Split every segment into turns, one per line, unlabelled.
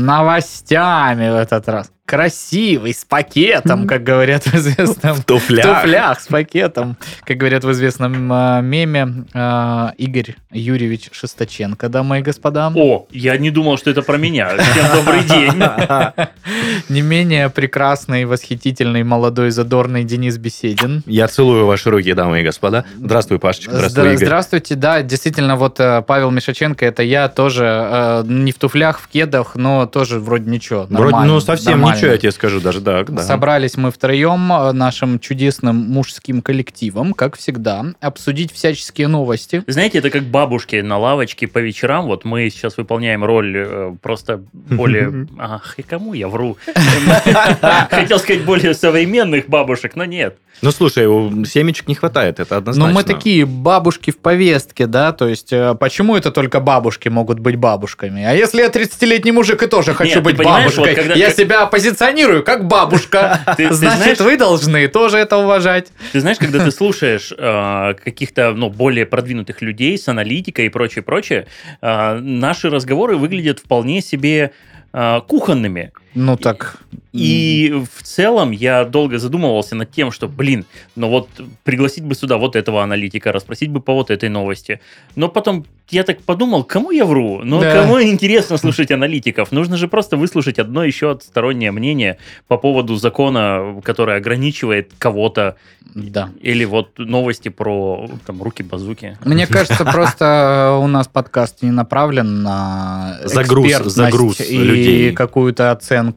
новостями в этот раз. Красивый, с пакетом, как говорят в известном...
В туфлях.
В туфлях, с пакетом. Как говорят в известном э, меме э, Игорь Юрьевич Шесточенко, дамы и господа.
О, я не думал, что это про меня. Всем добрый день.
Не менее прекрасный, восхитительный, молодой, задорный Денис Беседин.
Я целую ваши руки, дамы и господа. Здравствуй, Пашечка. Здравствуй,
Здра-
Игорь.
Здравствуйте, да, действительно, вот э, Павел Мишаченко, это я тоже э, не в туфлях, в кедах, но тоже вроде ничего.
Вроде,
нормально,
ну, совсем
нормально.
Ничего, я тебе скажу, даже так, да.
Собрались мы втроем э, нашим чудесным мужским коллективом, как всегда, обсудить всяческие новости.
Знаете, это как бабушки на лавочке по вечерам. Вот мы сейчас выполняем роль э, просто более... Ах, и кому я вру? Хотел сказать более современных бабушек, но нет.
Ну, слушай, семечек не хватает, это
Но
однозначно.
Ну, мы такие бабушки в повестке, да, то есть э, почему это только бабушки могут быть бабушками? А если я 30-летний мужик и тоже хочу быть бабушкой, я себя позиционирую как бабушка,
Ты- ты
значит,
знаешь-
вы должны тоже это уважать.
Ты знаешь, когда ты слушаешь э, каких-то ну, более продвинутых людей с аналитикой и прочее, прочее, э, наши разговоры выглядят вполне себе э, кухонными.
Ну так,
И в целом я долго задумывался над тем, что, блин, ну вот пригласить бы сюда вот этого аналитика, расспросить бы по вот этой новости. Но потом я так подумал, кому я вру? Ну,
Да.
кому интересно слушать аналитиков? Нужно же просто выслушать одно еще стороннее мнение по поводу закона, который ограничивает кого-то,
да.
или вот новости про там руки-базуки.
Мне кажется, просто у нас подкаст не направлен на
Загруз- загруз
и
людей.
какую-то оценку.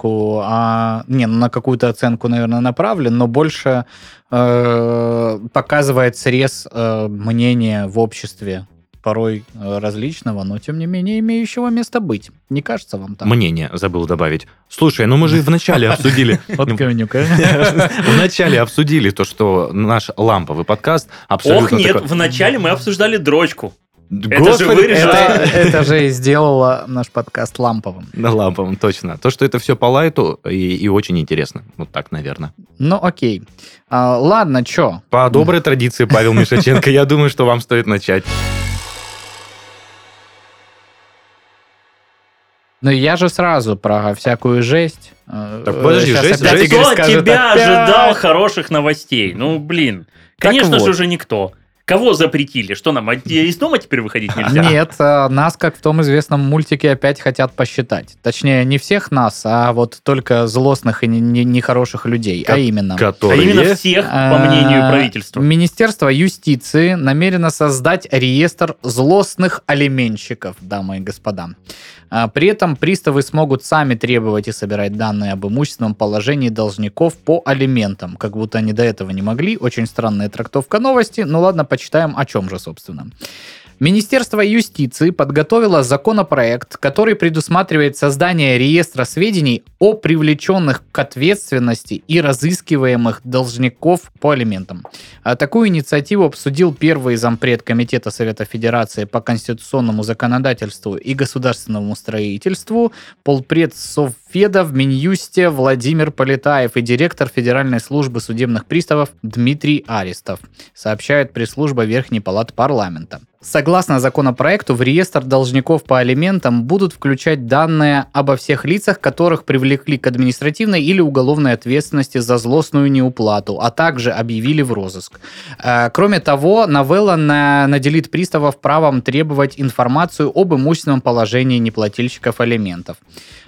А, не, ну, на какую-то оценку, наверное, направлен, но больше э, показывает срез э, мнения в обществе порой э, различного, но тем не менее имеющего место быть. Не кажется вам так?
Мнение забыл добавить. Слушай, ну мы же вначале обсудили...
Вот говнюк, а?
Вначале обсудили то, что наш ламповый подкаст абсолютно
Ох, нет, вначале мы обсуждали дрочку. Это же вырежено.
Это, это же и сделало наш подкаст ламповым.
На ламповом, точно. То, что это все по лайту и, и очень интересно. Вот так, наверное.
Ну, окей. А, ладно, чё?
По доброй традиции, Павел Мишаченко, я думаю, что вам стоит начать.
Ну, я же сразу про всякую жесть. э,
Так, подожди,
щас
жесть-
опять
жесть-
Кто тебя
опять.
ожидал хороших новостей? Ну, блин. Конечно
вот.
же уже никто. Кого запретили? Что нам, из дома теперь выходить нельзя?
Нет, э, нас, как в том известном мультике, опять хотят посчитать. Точнее, не всех нас, а вот только злостных и не- не- нехороших людей. А именно...
А
Которые...
именно всех, по мнению
А,
правительства.
Министерство юстиции намерено создать реестр злостных алименщиков, дамы и господа. А, При этом приставы смогут сами требовать и собирать данные об имущественном положении должников по алиментам, как будто они до этого не могли. Очень странная трактовка новости. Ну ладно, почитаем, о чем же, собственно. Министерство юстиции подготовило законопроект, который предусматривает создание реестра сведений о привлеченных к ответственности и разыскиваемых должников по алиментам. А Такую инициативу обсудил первый зампред Комитета Совета Федерации по конституционному законодательству и государственному строительству, полпред Совфеда в Минюсте Владимир Полетаев и директор Федеральной службы судебных приставов Дмитрий Аристов, сообщает пресс-служба Верхней Палаты Парламента. Согласно законопроекту, в реестр должников по алиментам будут включать данные обо всех лицах, которых привлекли к административной или уголовной ответственности за злостную неуплату, а также объявили в розыск. Э, Кроме того, новелла на- наделит приставов правом требовать информацию об имущественном положении неплательщиков алиментов.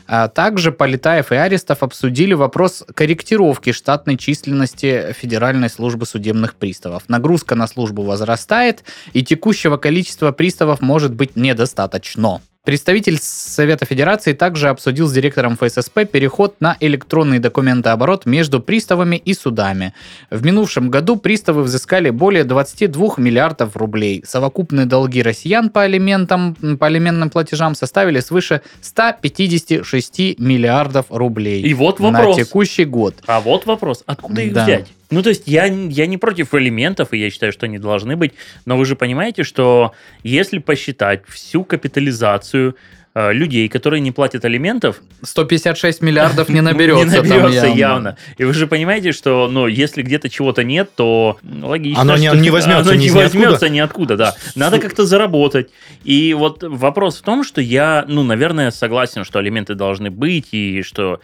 А Также Полетаев и Арестов обсудили вопрос корректировки штатной численности Федеральной службы судебных приставов. Нагрузка на службу возрастает, и текущего количества приставов может быть недостаточно. Представитель Совета Федерации также обсудил с директором ФССП переход на электронный документооборот между приставами и судами. В минувшем году приставы взыскали более 22 миллиардов рублей. Совокупные долги россиян по алиментам, по алиментным платежам составили свыше 156 миллиардов рублей.
И вот вопрос.
На текущий год.
А вот вопрос, откуда их
Да.
взять? Ну, то есть я, я не против элементов, и я считаю, что они должны быть, но вы же понимаете, что если посчитать всю капитализацию э, людей, которые не платят алиментов,
156 миллиардов не наберется.
не наберется явно. И вы же понимаете, что, ну, если где-то чего-то нет, то логично,
Оно не- возьмется
оно
ни
не возьмется ниоткуда, да. Надо как-то заработать. И вот вопрос в том, что я, ну, наверное, согласен, что алименты должны быть, и что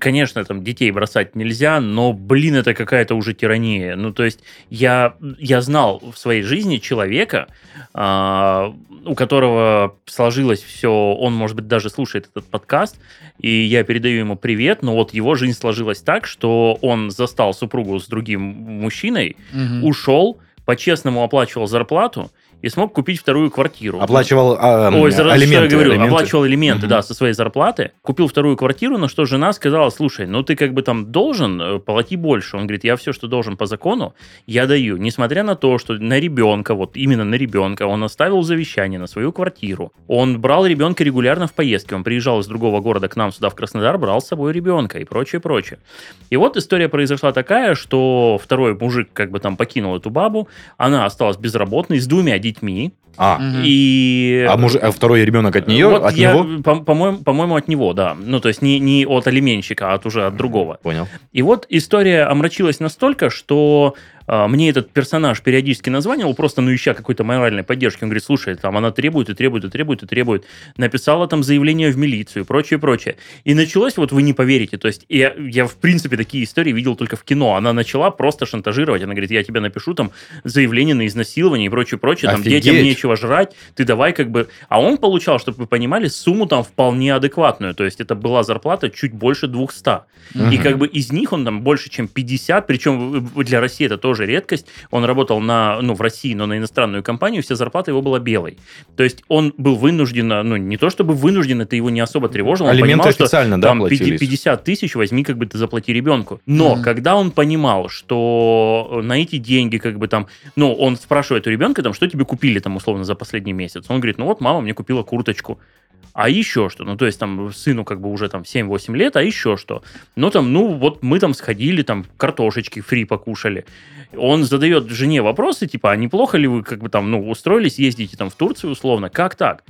Конечно, там детей бросать нельзя, но, блин, это какая-то уже тирания. Ну, то есть я, я знал в своей жизни человека, а, у которого сложилось все, он, может быть, даже слушает этот подкаст, и я передаю ему привет, но вот его жизнь сложилась так, что он застал супругу с другим мужчиной,
Мгм.
ушел, по-честному оплачивал зарплату и смог купить вторую квартиру.
Оплачивал а,
Ой, за-
алименты.
что я говорю,
алименты.
оплачивал элементы,
Мгм.
да, со своей зарплаты, купил вторую квартиру, на что жена сказала, слушай, ну ты как бы там должен, э, плати больше. Он говорит, я все, что должен по закону, я даю. Несмотря на то, что на ребенка, вот именно на ребенка, он оставил завещание на свою квартиру. Он брал ребенка регулярно в поездки. Он приезжал из другого города к нам сюда, в Краснодар, брал с собой ребенка и прочее, прочее. И вот история произошла такая, что второй мужик как бы там покинул эту бабу, она осталась безработной с двумя детьми,
А,
и...
а, муж- а второй ребенок от нее,
Вот
от
я,
него?
по- По-моему, по-моему, от него, да. Ну, то есть не, не от алименщика, а от уже от другого.
Понял.
И вот история омрачилась настолько, что мне этот персонаж периодически названивал, просто ну ища какой-то моральной поддержки. Он говорит, слушай, там она требует и требует и требует и требует. Написала там заявление в милицию и прочее, прочее. И началось, вот вы не поверите, то есть я, я в принципе такие истории видел только в кино. Она начала просто шантажировать. Она говорит, я тебе напишу там заявление на изнасилование и прочее, прочее. Там
Офигеть.
детям нечего жрать, ты давай как бы... А он получал, чтобы вы понимали, сумму там вполне адекватную. То есть это была зарплата чуть больше 200. И
Мгм.
как бы из них он там больше, чем 50, причем для России это тоже редкость. Он работал на, ну, в России, но на иностранную компанию, вся зарплата его была белой. То есть он был вынужден, ну, не то чтобы вынужден, это его не особо тревожило. Он
Алименты
понимал, что
официально, да,
там
платились?
50 тысяч возьми, как бы ты заплати ребенку. Но
Мгм.
когда он понимал, что на эти деньги, как бы там, ну, он спрашивает у ребенка, там, что тебе купили там условно за последний месяц. Он говорит, ну вот мама мне купила курточку. А еще что? Ну, то есть там сыну как бы уже там 7-8 лет, а еще что? Ну, там, ну, вот мы там сходили, там, картошечки фри покушали. Он задает жене вопросы, типа, а неплохо ли вы как бы там, ну, устроились, ездите там в Турцию условно? Как так?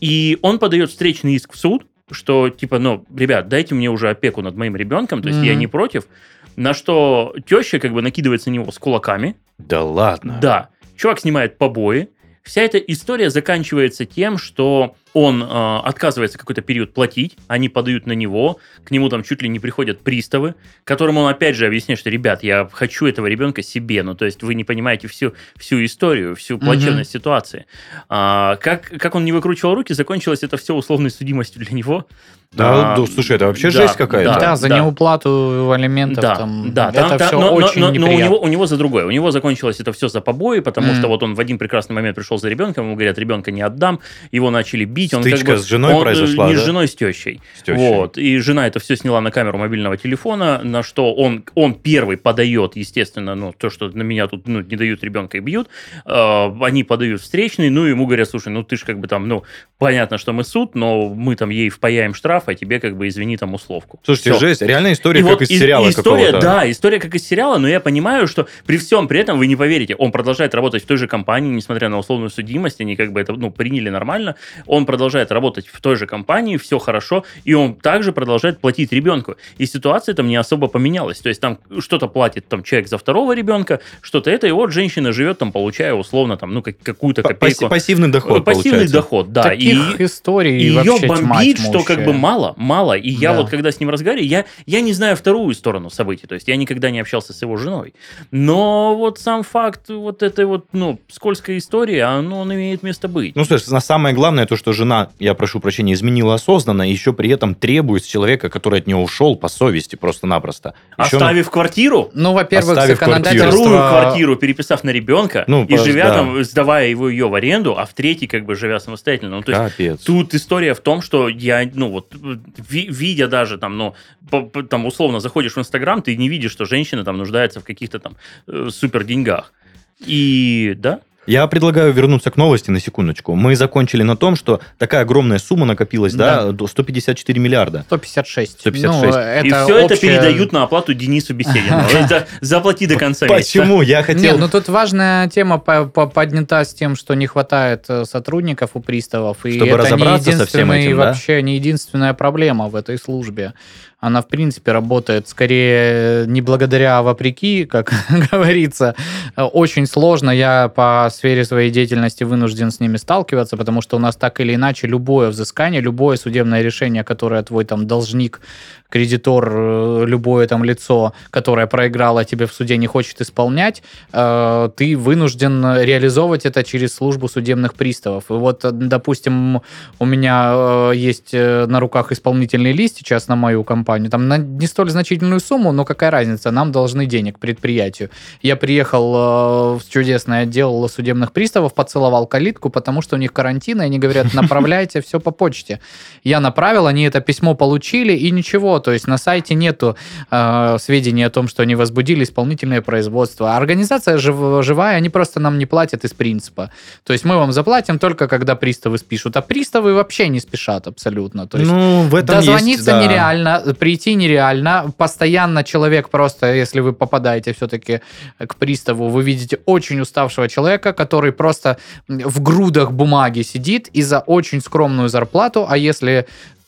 И он подает встречный иск в суд, что, типа, ну, ребят, дайте мне уже опеку над моим ребенком, то есть я
Мгм.
не против. На что теща как бы накидывается на него с кулаками.
Да ладно.
Да. Чувак снимает побои. Вся эта история заканчивается тем, что он э, отказывается какой-то период платить, они подают на него, к нему там чуть ли не приходят приставы, которым он опять же объясняет, что, ребят, я хочу этого ребенка себе, ну, то есть вы не понимаете всю, всю историю, всю плачевность ситуации. А, как, как он не выкручивал руки, закончилось это все условной судимостью для него.
Да,
А,
ну, слушай, это вообще
да,
жесть какая-то.
да.
Да, за неуплату алиментов
Да,
там.
да,
это
там- там-
все
но, но-
очень
но- но у
неприятно.
него, у него за другое. У него закончилось это все за побои, потому
Мгм.
что вот он в один прекрасный момент пришел за ребенком, ему говорят, ребенка не отдам, его начали бить. Он
Стычка
как бы,
с женой
он, э,
произошла,
Не
да?
с женой, с тещей.
С тещей.
Вот. И жена это все сняла на камеру мобильного телефона, на что он, он первый подает, естественно, ну, то, что на меня тут ну, не дают ребенка и бьют. Э, они подают встречный, ну, ему говорят, слушай, ну, ты же как бы там, ну, понятно, что мы суд, но мы там ей впаяем штраф, а тебе как бы, извини, там, условку.
Слушайте,
Всё.
жесть. Реальная история,
И
как
вот
из сериала
история,
какого-то.
да, история как из сериала, но я понимаю, что при всем при этом вы не поверите, он продолжает работать в той же компании, несмотря на условную судимость, они как бы это ну, приняли нормально, он продолжает работать в той же компании, все хорошо, и он также продолжает платить ребенку. И ситуация там не особо поменялась, то есть там что-то платит там человек за второго ребенка, что-то это, и вот женщина живет там, получая условно там, ну, как- какую-то копейку.
пасси- Пассивный доход,
Пассивный
получается.
доход, да.
Таких
и...
историй
И ее
вообще
бомбит, что как бы мало, мало. И я
Да.
вот когда с ним разговариваю, я, я не знаю вторую сторону событий. То есть я никогда не общался с его женой. Но вот сам факт вот этой вот, ну, скользкой истории, оно, он имеет место быть.
Ну, слушай, на самое главное то, что жена, я прошу прощения, изменила осознанно, и еще при этом требует с человека, который от нее ушел по совести просто-напросто. Еще,
Оставив квартиру,
Ну, во-первых,
Оставив
законодательство...
вторую квартиру переписав на ребенка
Ну,
и
пос-
живя
да.
там, сдавая его ее в аренду, а в третий как бы живя самостоятельно. Ну, то есть
Капец.
Тут история в том, что я, ну вот, ви- видя даже там, ну, по- по- там условно заходишь в Инстаграм, ты не видишь, что женщина там нуждается в каких-то там э, супер деньгах. И да,
Я предлагаю вернуться к новости на секундочку. Мы закончили на том, что такая огромная сумма накопилась, да, до 154 миллиарда.
156.
156.
Ну, это
и все это
общая-
передают на оплату Денису Беседину. Это Заплати до конца месяца.
Почему? Я хотел...
Нет, ну тут важная тема по- по- поднята с тем, что не хватает э, сотрудников у приставов. И
Чтобы
это
разобраться
не
со всем этим, да?
вообще не единственная проблема в этой службе. Она, в принципе, работает скорее не благодаря, а вопреки, как говорится. Очень сложно. Я по сфере своей деятельности вынужден с ними сталкиваться, потому что у нас так или иначе любое взыскание, любое судебное решение, которое твой там должник, кредитор, э, любое там лицо, которое проиграло тебе в суде, не хочет исполнять, э, ты вынужден реализовывать это через службу судебных приставов. И вот, э, допустим, у меня есть на руках исполнительный лист сейчас на мою компанию, там на не столь значительную сумму, но какая разница, нам должны денег предприятию. Я приехал в чудесный отдел судебных приставов, поцеловал калитку, потому что у них карантин, и они говорят, направляйте все по почте. Я направил, они это письмо получили, и ничего, то есть на сайте нету э, сведений о том, что они возбудили исполнительное производство. А Организация жив- живая, они просто нам не платят из принципа. То есть мы вам заплатим только, когда приставы спишут, а приставы вообще не спешат абсолютно. То есть
ну, в этом
Дозвониться
есть, да.
нереально, прийти нереально. Постоянно человек просто, если вы попадаете все-таки к приставу, вы видите очень уставшего человека, который просто в грудах бумаги сидит и за очень скромную зарплату, а если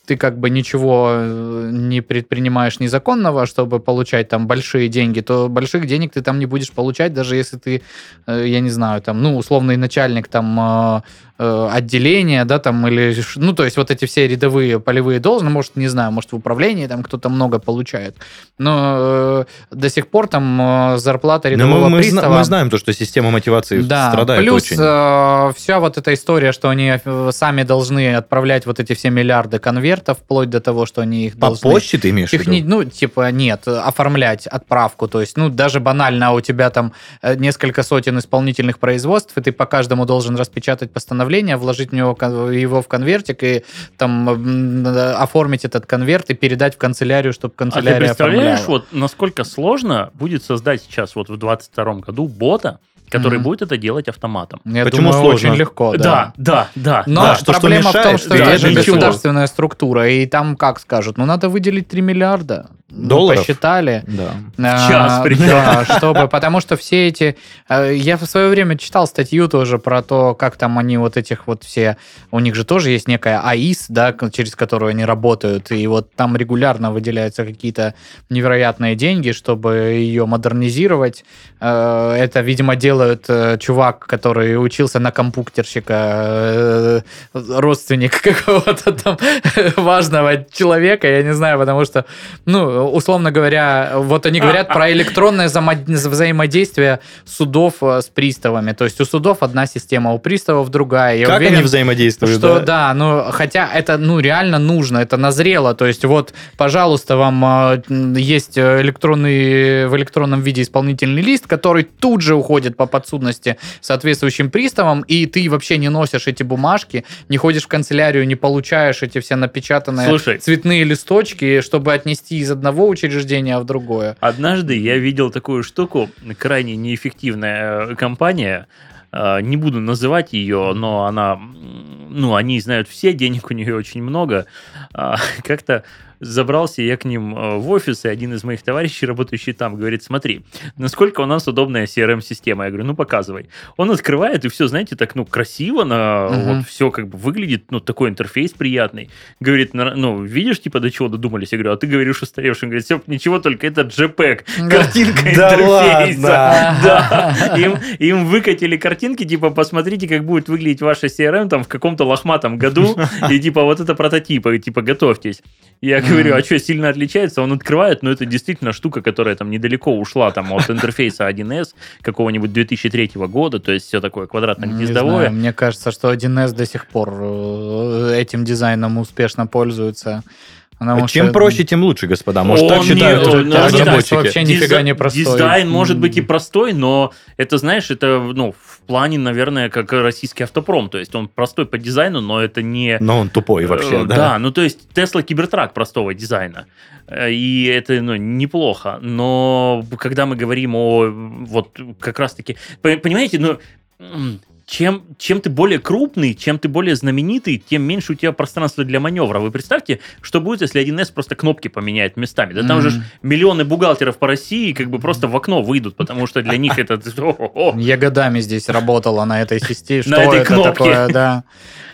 ты как бы ничего э, не предпринимаешь незаконного, чтобы получать там большие деньги, то больших денег ты там не будешь получать, даже если ты, э, я не знаю, там, ну, условный начальник там э, отделения, да, там, или, ну, то есть вот эти все рядовые полевые должности, может, не знаю, может, в управлении там кто-то много получает, но э, до сих пор там э, зарплата
Но
рядового
мы, мы
пристава...
мы знаем то, что система мотивации
Да,
страдает
плюс
очень.
вся вот эта история, что они э, сами должны отправлять вот эти все миллиарды конвертов, вплоть до того, что они их
По
должны...
почте ты имеешь в
Техни...
виду?
Ну, типа, нет, оформлять отправку. То есть, ну, даже банально, у тебя там э, несколько сотен исполнительных производств, и ты по каждому должен распечатать постановление, вложить в него его в конвертик и там оформить этот конверт и передать в канцелярию, чтобы
А ты
канцелярия
представляешь,
оформляла.
вот насколько сложно будет создать сейчас вот в 22 году бота, который
Мгм.
будет это делать автоматом?
Я
Почему
думаю,
сложно?
очень легко, да.
Да, да, да.
Но
Да, что- что
проблема в том, что
да,
это же
ничего.
государственная структура, и там как скажут, ну надо выделить 3 миллиарда. Ну,
Долларов?
посчитали.
Да.
А,
час причем.
Да, чтобы, потому что все эти... э, Я в свое время читал статью тоже про то, как там они вот этих вот все... У них же тоже есть некая АИС, да, через которую они работают, и вот там регулярно выделяются какие-то невероятные деньги, чтобы ее модернизировать. Э, Это, видимо, делают э, чувак, который учился на компьютерщика, родственник какого-то там важного человека, я не знаю, потому что ну, условно говоря, вот они говорят про электронное взаимо- взаимодействие судов э, с приставами. То есть у судов одна система, у приставов другая. Я
как
уверен,
они взаимодействуют?
что да, ну хотя это ну реально нужно, это назрело. То есть вот, пожалуйста, вам э, есть электронный в электронном виде исполнительный лист, который тут же уходит по подсудности соответствующим приставам, и ты вообще не носишь эти бумажки, не ходишь в канцелярию, не получаешь эти все напечатанные
Слушай.
цветные листочки, чтобы отнести из одного учреждения в другое.
Однажды я видел такую штуку, крайне неэффективная э, компания, э, не буду называть ее, но она, ну, они знают все, денег у нее очень много. А, Как-то забрался я к ним э, в офис, и один из моих товарищей, работающий там, говорит, смотри, насколько у нас удобная CRM-система. Я говорю, ну, показывай. Он открывает, и все, знаете, так, ну, красиво, на,
Мгм.
вот все как бы выглядит, ну, такой интерфейс приятный. Говорит, «На- ну, видишь, типа, до чего додумались? Я говорю, а ты говоришь устаревший. Он говорит, «Сёп, ничего, только это JPEG, картинка
Да
интерфейса.
ладно?
Да. Им, им выкатили картинки, типа, посмотрите, как будет выглядеть ваша CRM там в каком-то лохматом году, и типа, вот это прототипы, типа, готовьтесь. Я говорю, а что, сильно отличается? Он открывает, но это действительно штука, которая там недалеко ушла там от интерфейса 1С какого-нибудь 2003 года, то есть все такое
Не
квадратно-гнездовое.
мне кажется, что 1С до сих пор э, этим дизайном успешно пользуется. Потому
А Чем
что
проще, тем лучше, господа. Может,
Он
так
не-
считают
он-
э,
ну, не так.
разработчики?
вообще нифига не простой.
Дизайн может быть и простой, но это, знаешь, это, ну, в плане, наверное, как российский автопром. То есть он простой по дизайну, но это не...
Но он тупой вообще,
Э,
да.
ну то есть Tesla Кибертрак простого дизайна. Э, И это ну, неплохо. Но когда мы говорим о вот как раз-таки... по- Понимаете, ну... Чем, чем ты более крупный, чем ты более знаменитый, тем меньше у тебя пространства для маневра. Вы представьте, что будет, если 1С просто кнопки поменяет местами. Да там же ж
Мгм.
миллионы бухгалтеров по России как бы просто в окно выйдут, потому что для них это...
Я годами здесь работала на этой системе. Что
На этой
это
кнопке.
такое, да?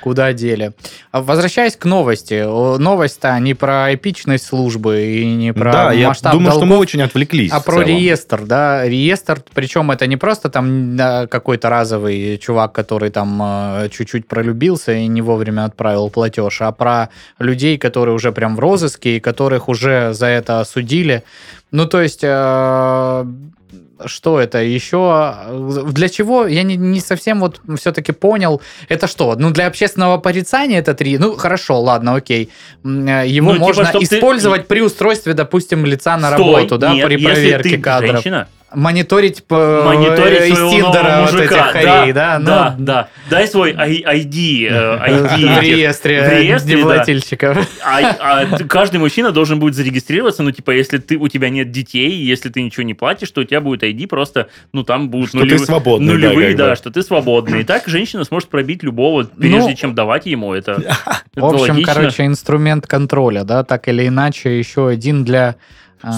Куда дели? А Возвращаясь к новости. Новость-то не про эпичность службы и не про
Да, я
масштаб
думаю, что мы
долгов,
очень отвлеклись.
а про реестр, да, реестр, причем это не просто там какой-то разовый чувак, который там э, чуть-чуть пролюбился и не вовремя отправил платеж, а про людей, которые уже прям в розыске и которых уже за это осудили. Ну, то есть, э, что это еще? Для чего? Я не, не совсем вот все-таки понял. Это что? Ну, для общественного порицания это три. Ну, хорошо, ладно, окей. Э, Его
Ну, типа,
можно
ты-
использовать при устройстве, допустим, лица на
Стой,
работу, да,
нет,
при
если
проверке
ты
кадров.
женщина,
Мониторить, по,
мониторить
э, из
своего
Тиндера вот
мужика.
этих харей, да? ну,
да, да. Дай свой ай- ID, э, ID
В реестре,
в реестре, да. А, а каждый мужчина должен будет зарегистрироваться, ну, типа, если ты, у тебя нет детей, если ты ничего не платишь, то у тебя будет ID просто, ну, там будут
Что ты свободный, да,
нулевые, да,
бы.
что ты свободный. И так женщина сможет пробить любого, прежде
Ну,
чем давать ему это.
В общем,
логично.
короче, инструмент контроля, да, так или иначе, еще один для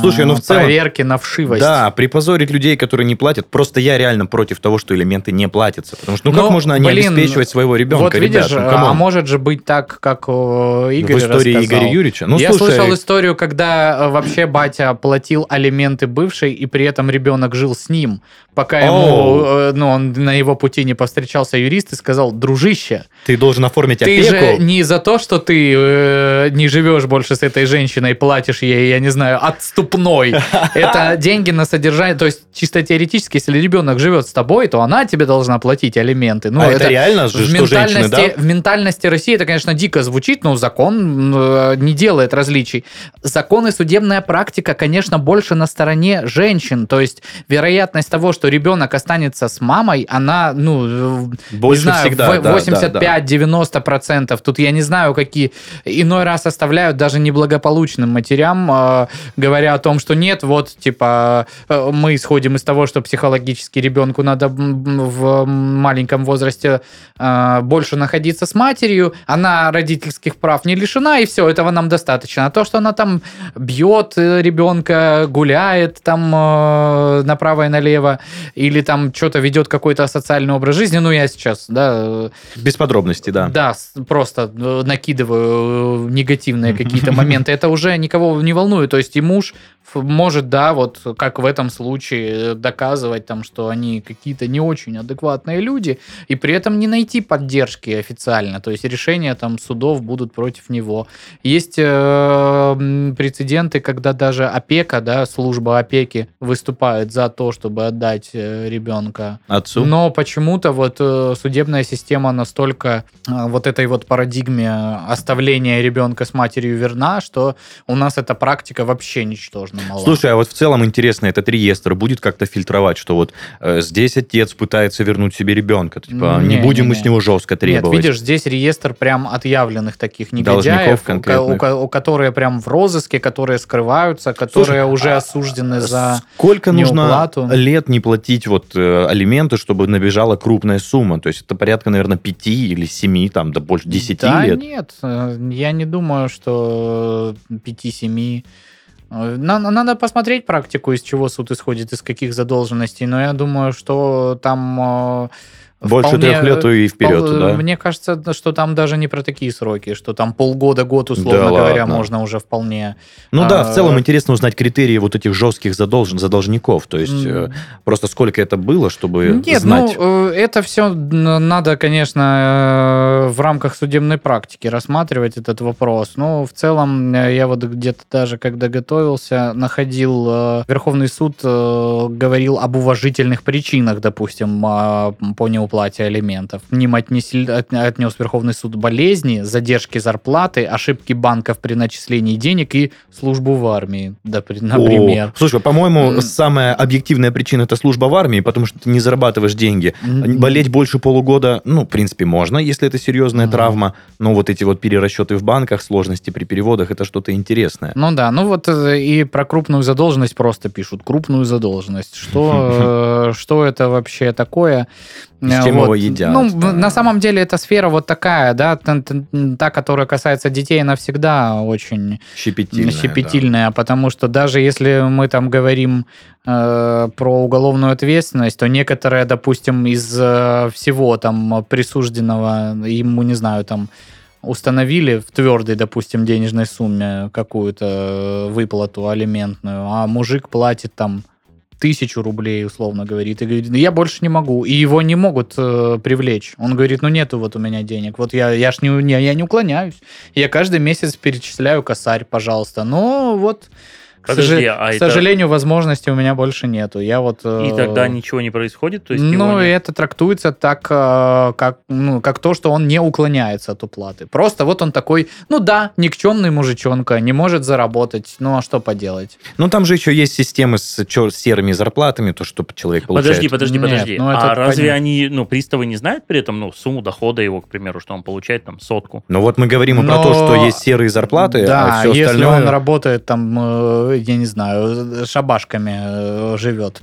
Слушай, ну, в целом-
проверки на вшивость.
Да, припозорить людей, которые не платят. Просто я реально против того, что элементы не платятся. Потому что ну
Ну,
как можно не
блин,
обеспечивать своего ребенка,
Вот видишь,
ребят? Ну,
а может же быть так, как э, Игорь
в истории
рассказал.
Игоря Юрьевича. Ну,
Я
слушай,
слышал историю, когда э, вообще батя платил алименты бывшей, и при этом ребенок жил с ним, пока ему,
Оу.
э, ну, он на его пути не повстречался юрист и сказал, дружище,
ты должен оформить
ты
опеку.
же не за то, что ты э, не живешь больше с этой женщиной, платишь ей, я не знаю, отступной. Это деньги на содержание. То есть, чисто теоретически, если ребенок живет с тобой, то она тебе должна платить алименты. Ну,
а это, реально же,
в
что женщины,
ментальности,
да?
в ментальности России это, конечно, дико звучит, но закон э, не делает различий. Закон и судебная практика, конечно, больше на стороне женщин. То есть вероятность того, что ребенок останется с мамой, она, ну,
Больше
не знаю,
всегда,
в-
да, да.
85-90%. Тут я не знаю, какие иной раз оставляют даже неблагополучным матерям, э, говоря о том, что нет, вот, типа, э, мы исходим из того, что психологически ребенку надо в маленьком возрасте э, больше находиться с матерью, она родительских прав не лишена, и все, этого нам достаточно. А то, что она там бьет э, ребенка, гуляет там э, направо и налево, или там что-то ведет какой-то социальный образ жизни, ну, я сейчас, да,
Без подробностей, да.
да, просто накидываю негативные какие-то моменты. Это уже никого не волнует. То есть и муж ф- может, да, вот как в этом случае, э, доказывать там, что они какие-то не очень адекватные люди, и при этом не найти поддержки официально. То есть решения там судов будут против него. Есть э, прецеденты, когда даже опека, да, служба опеки выступает за то, чтобы отдать э, ребенка
Отцу.
но почему-то вот э, судебная система настолько вот этой вот парадигме оставления ребенка с матерью верна, что у нас эта практика вообще ничтожно мала.
Слушай, а вот в целом интересно, этот реестр будет как-то фильтровать, что вот э, здесь отец пытается вернуть себе ребенка. Типа, не,
Не,
будем
не,
мы
не.
с него жестко
Нет,
требовать.
видишь, здесь реестр прям отъявленных таких негодяев, у у, у которые прям в розыске, которые скрываются, которые
Слушай,
уже
а
осуждены за...
Сколько нужно
неуплату.
лет не платить вот э, алименты, чтобы набежала крупная сумма? То есть это порядка, наверное, 5 или 7, там, до больше 10
да,
лет.
нет, э, я не думаю, что 5-7... На- Надо посмотреть практику, из чего суд исходит, из каких задолженностей, но я думаю, что там э,
Больше трех лет и вперед,
Пол-
да?
Мне кажется, что там даже не про такие сроки, что там полгода, год, условно
Да
говоря,
ладно.
можно уже вполне.
Ну да,
А,
в целом интересно узнать критерии вот этих жестких задолжен, задолжников. То есть э, просто сколько это было, чтобы
Нет,
знать.
ну э, это все надо, конечно, э, в рамках судебной практики рассматривать этот вопрос. Но в целом э, я вот где-то даже когда готовился, находил э, Верховный суд э, говорил об уважительных причинах, допустим, а, по неуплате алиментов. К ним отнесли, от- отнес Верховный суд болезни, задержки зарплаты, ошибки банков при начислении денег и службу в армии, да, при- например.
О, слушай, по-моему, самая объективная причина это служба в армии, потому что ты не зарабатываешь деньги.
М.
Болеть больше полугода, ну, в принципе, можно, если это серьезная травма. Но вот эти вот перерасчеты в банках, сложности при переводах, это что-то интересное.
Ну да, ну вот э, и про крупную задолженность просто пишут. Крупную задолженность. Что, э, что это вообще такое?
С чем
вот.
его едят,
Ну,
да.
на самом деле эта сфера вот такая, да, та, которая касается детей, она всегда очень
Щепетильное.
щепетильная, потому что даже если мы там говорим э, про уголовную ответственность, то некоторые, допустим, из э, всего там присужденного ему, не знаю, там установили в твердой, допустим, денежной сумме какую-то э, выплату алиментную, а мужик платит там тысячу рублей, условно говорит, и говорит, «Ну, я больше не могу, и его не могут э, привлечь. Он говорит, ну нету вот у меня денег, вот я, я ж не, не- я не уклоняюсь, я каждый месяц перечисляю косарь, пожалуйста, но вот
Подожди,
соже-
а
к
это-
сожалению, возможности у меня больше нету. Я вот...
И
э,
тогда ничего не происходит? То есть
ну,
не-
это трактуется так, э, как, ну, как то, что он не уклоняется от уплаты. Просто вот он такой, ну да, никчемный мужичонка, не может заработать, ну а что поделать?
Ну, там же еще есть системы с чё- серыми зарплатами, то, что человек получает.
Подожди, подожди,
Нет,
подожди.
ну, это
а разве
понятно.
они, ну, приставы не знают при этом, ну, сумму дохода его, к примеру, что он получает там сотку?
Но вот мы говорим и про
Но-
то, что есть серые зарплаты,
да,
а все
если
остальное...
он работает там, э, я не знаю, шабашками э, живет,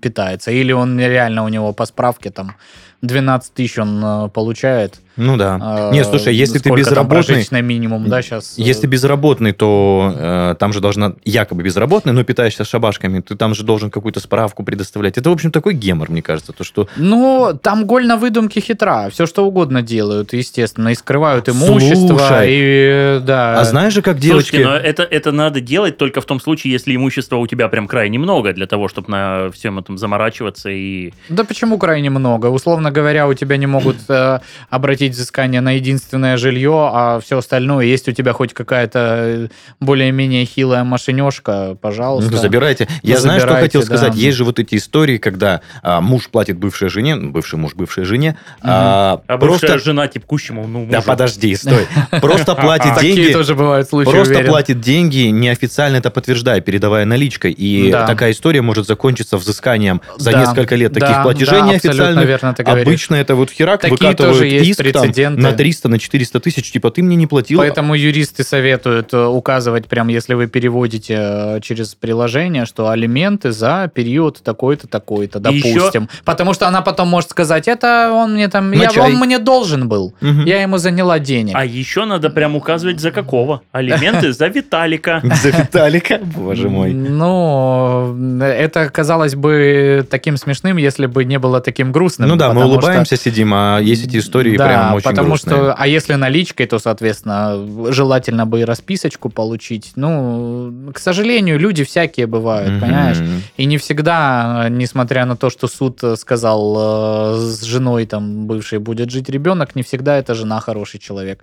питается, или он реально у него по справке там 12 тысяч он э, получает.
Ну да.
э,
Не, слушай, если ты
там
безработный,
прожиточный минимум, да, сейчас.
Если безработный, то э, там же должна якобы безработный, но питаешься шабашками, ты там же должен какую-то справку предоставлять. Это, в общем, такой гемор, мне кажется, то что
Ну, там голь на выдумке хитра. Все, что угодно делают, естественно. И скрывают имущество.
Слушай,
и, да.
А знаешь же, как девочки...
Слушайте, но это, это надо делать только в том случае, если имущества у тебя прям крайне много, для того, чтобы на всем этом заморачиваться и...
Да почему крайне много? Условно говоря, у тебя не могут э, обратить взыскание на единственное жилье, а все остальное, есть у тебя хоть какая-то э, более-менее хилая машинешка, пожалуйста.
Ну, забирайте. Я
Ну,
знаю, что хотел сказать.
да.
Есть же вот эти истории, когда а, муж платит бывшей жене, ну, бывший муж бывшей жене, а,
А бывшая
просто...
жена текущему, ну,
Да
мужу.
подожди, стой. Просто платит
Такие
деньги...
тоже бывают случаи,
Просто платит деньги, неофициально это подтверждая, передавая наличкой. И
Да.
такая история может закончиться взысканием за
Да,
несколько лет таких
да,
платежей
да,
неофициальных. Обычно это вот херак
Такие
выкатывают
тоже
иск там,
прецеденты.
на 300, на 400 тысяч, типа ты мне не платил.
Поэтому юристы советуют э, указывать, прям если вы переводите э, через приложение, что алименты за период такой-то, такой-то,
И еще-
допустим. Потому что она потом может сказать, это он мне там, я, он мне должен был,
Мгм.
я ему заняла денег.
А еще надо прям указывать за какого. Алименты за Виталика.
За Виталика, боже мой.
Ну, это казалось бы таким смешным, если бы не было таким грустным.
Ну да, мы улыбаемся, сидим, а есть эти истории
да,
очень
потому
грустные.
что, а если наличкой, то, соответственно, желательно бы и расписочку получить. Ну, к сожалению, люди всякие бывают,
Мгм.
понимаешь? И не всегда, несмотря на то, что суд сказал, э, с женой там бывшей будет жить ребенок, не всегда эта жена хороший человек.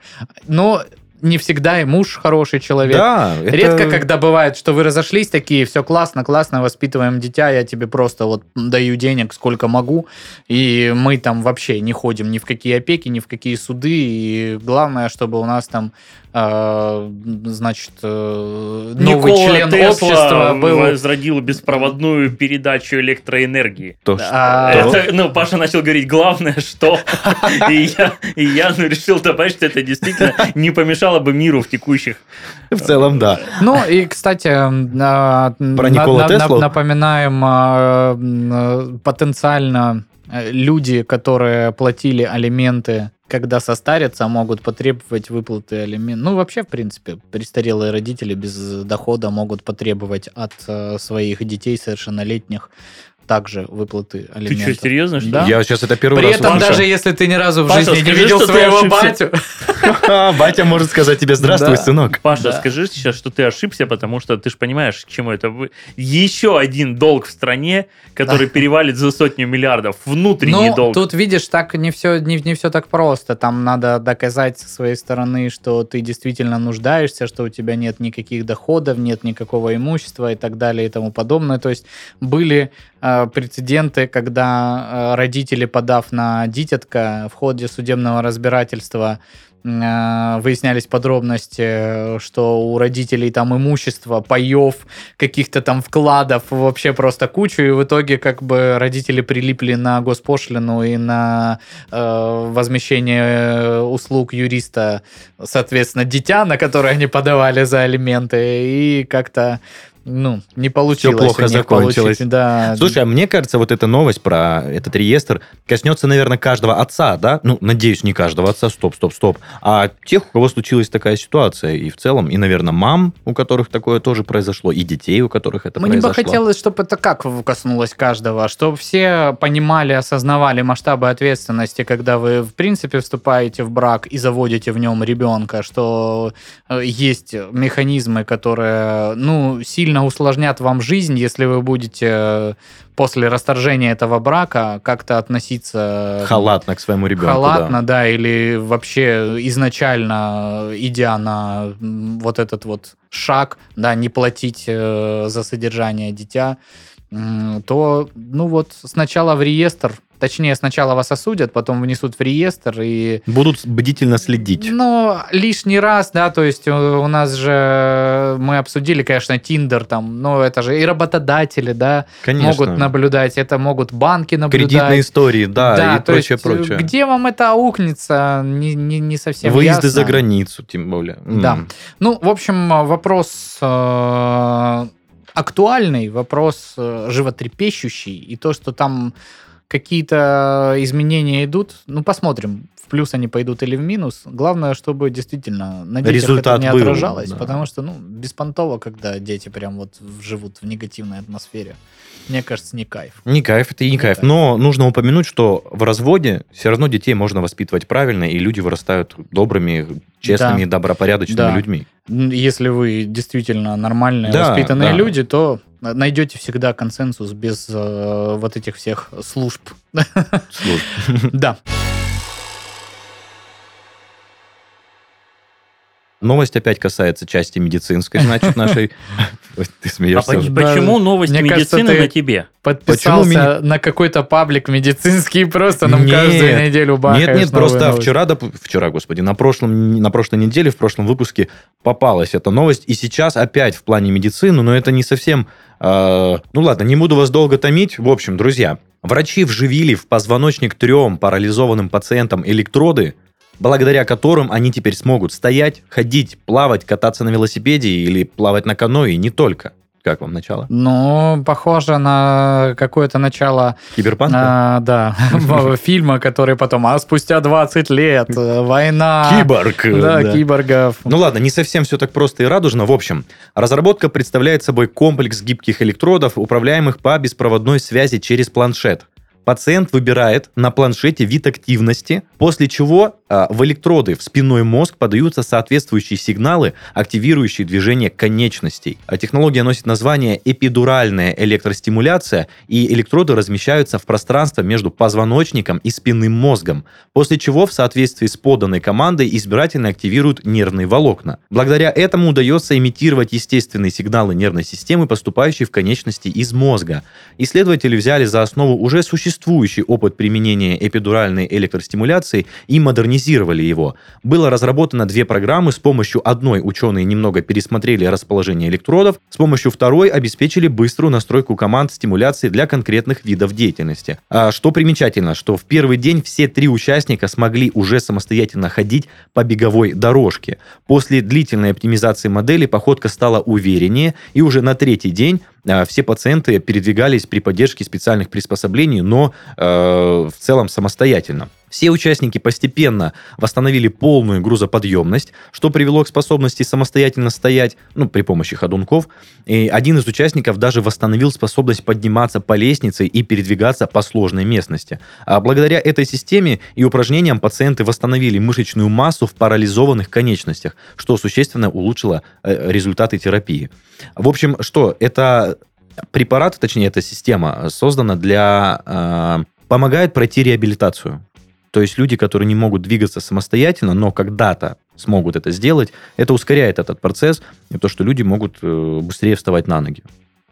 Но не всегда и муж хороший человек.
Да, это-
Редко, когда бывает, что вы разошлись такие, все классно, классно, воспитываем дитя, я тебе просто вот даю денег сколько могу, и мы там вообще не ходим ни в какие опеки, ни в какие суды, и главное, чтобы у нас там, э, значит, э, новый
Никола
член
Тесла
общества был...
возродил беспроводную передачу электроэнергии.
То,
Да.
А,
Это, ну, Паша начал говорить, главное, что... И я, и я ну, решил добавить, что это действительно не помешало бы миру в текущих...
В целом, да.
Ну и, кстати, а,
Про
на-
Никола Теслу?
на- напоминаем а, м, потенциально э, люди, которые платили алименты, когда состарятся, могут потребовать выплаты алиментов. Ну, вообще, в принципе, престарелые родители без дохода могут потребовать от э, своих детей совершеннолетних также выплаты
Ты
алиментов.
что, серьезно, что?
Да.
Я сейчас это первый
При
раз
этом,
услышал.
даже если ты ни разу в
Паша,
жизни не
скажи,
видел
что ты
своего батю,
Батя может сказать тебе «Здравствуй,
Да.
сынок».
Паша,
Да.
скажи сейчас, что ты ошибся, потому что ты же понимаешь, к чему это. Еще один долг в стране, который перевалит за сотню миллиардов. Внутренний
Ну,
долг.
тут, видишь, так не все, не, не все так просто. Там надо доказать со своей стороны, что ты действительно нуждаешься, что у тебя нет никаких доходов, нет никакого имущества и так далее и тому подобное. То есть были э, прецеденты, когда э, родители, подав на дитятка в ходе судебного разбирательства, выяснялись подробности, что у родителей там имущество, паев, каких-то там вкладов, вообще просто кучу, и в итоге как бы родители прилипли на госпошлину и на э, возмещение услуг юриста, соответственно, дитя, на которое они подавали за алименты, и как-то ну, не получилось.
плохо
у них
закончилось.
получить, Да.
Слушай, а мне кажется, вот эта новость про этот реестр коснется, наверное, каждого отца, да? Ну, надеюсь, не каждого отца, стоп, стоп, стоп. А тех, у кого случилась такая ситуация. И в целом, и, наверное, мам, у которых такое тоже произошло, и детей, у которых это
Мне бы
произошло.
хотелось, чтобы это как коснулось каждого, чтобы все понимали, осознавали масштабы ответственности, когда вы, в принципе, вступаете в брак и заводите в нем ребенка, что э, есть механизмы, которые, ну, сильно усложнят вам жизнь, если вы будете э, после расторжения этого брака как-то относиться...
Халатно к своему ребенку,
Халатно,
да.
да. или вообще изначально идя на вот этот вот шаг, да, не платить э, за содержание дитя, то, ну вот, сначала в реестр, точнее, сначала вас осудят, потом внесут в реестр и...
Будут бдительно следить.
Но лишний раз, да, то есть у, у нас же мы обсудили, конечно, Тиндер там, но это же и работодатели, да,
Конечно.
могут наблюдать, это могут банки наблюдать.
Кредитные истории, да, и
то
прочее,
есть, э,
прочее.
Где вам это аукнется, не, не, не совсем
Выезды
ясно.
за границу, тем более.
Да. Ну, в общем, вопрос э, актуальный, вопрос э, животрепещущий, и то, что там какие-то изменения идут, ну, посмотрим, в плюс они пойдут или в минус. Главное, чтобы действительно на детях
Результат
это не
был,
отражалось,
да.
потому что, ну, беспонтово, когда дети прям вот живут в негативной атмосфере. Мне кажется, не кайф.
Не кайф, это и не
Не
кайф.
кайф.
Но нужно упомянуть, что в разводе все равно детей можно воспитывать правильно, и люди вырастают добрыми, честными,
Да.
добропорядочными
Да.
людьми.
Если вы действительно нормальные,
Да,
воспитанные
да.
люди, то найдете всегда консенсус без э, вот этих всех служб.
Слушай,
Да.
Новость опять касается части медицинской, значит, нашей... Ты
А
смеешься.
поч- почему новости
Мне кажется,
медицины на тебе?
Подписался на какой-то паблик медицинский, просто нам
Нет.
каждую неделю бахаешь
Нет, нет, просто вчера, доп- вчера, господи, на, прошлом, на прошлой неделе, в прошлом выпуске попалась эта новость, и сейчас опять в плане медицины, но это не совсем... э, ну ладно, не буду вас долго томить. В общем, друзья, врачи вживили в позвоночник трем парализованным пациентам электроды, благодаря которым они теперь смогут стоять, ходить, плавать, кататься на велосипеде или плавать на каноэ, и не только. Как вам начало?
Ну, похоже на какое-то начало,
Киберпанка?
а, да, фильма, который потом, а спустя 20 лет, э, война.
Киборг.
Да,
да.
киборгов.
Ну ладно, не совсем все так просто и радужно. В общем, разработка представляет собой комплекс гибких электродов, управляемых по беспроводной связи через планшет. Пациент выбирает на планшете вид активности, после чего а, в электроды в спинной мозг подаются соответствующие сигналы, активирующие движение конечностей. А технология носит название эпидуральная электростимуляция, и электроды размещаются в пространство между позвоночником и спинным мозгом, после чего в соответствии с поданной командой избирательно активируют нервные волокна. Благодаря этому удается имитировать естественные сигналы нервной системы, поступающие в конечности из мозга. Исследователи взяли за основу уже существующий опыт применения эпидуральной электростимуляции и модернизировали его. Было разработано две программы, с помощью одной ученые немного пересмотрели расположение электродов, с помощью второй обеспечили быструю настройку команд стимуляции для конкретных видов деятельности. А что примечательно, что в первый день все три участника смогли уже самостоятельно ходить по беговой дорожке. После длительной оптимизации модели походка стала увереннее, и уже на третий день все пациенты передвигались при поддержке специальных приспособлений, но э, в целом самостоятельно. Все участники постепенно восстановили полную грузоподъемность, что привело к способности самостоятельно стоять, ну, при помощи ходунков. И один из участников даже восстановил способность подниматься по лестнице и передвигаться по сложной местности. А благодаря этой системе и упражнениям пациенты восстановили мышечную массу в парализованных конечностях, что существенно улучшило э, результаты терапии. В общем, что это препарат, точнее, эта система создана для... Э, помогает пройти реабилитацию. То есть люди, которые не могут двигаться самостоятельно, но когда-то смогут это сделать, это ускоряет этот процесс, то, что люди могут э, быстрее вставать на ноги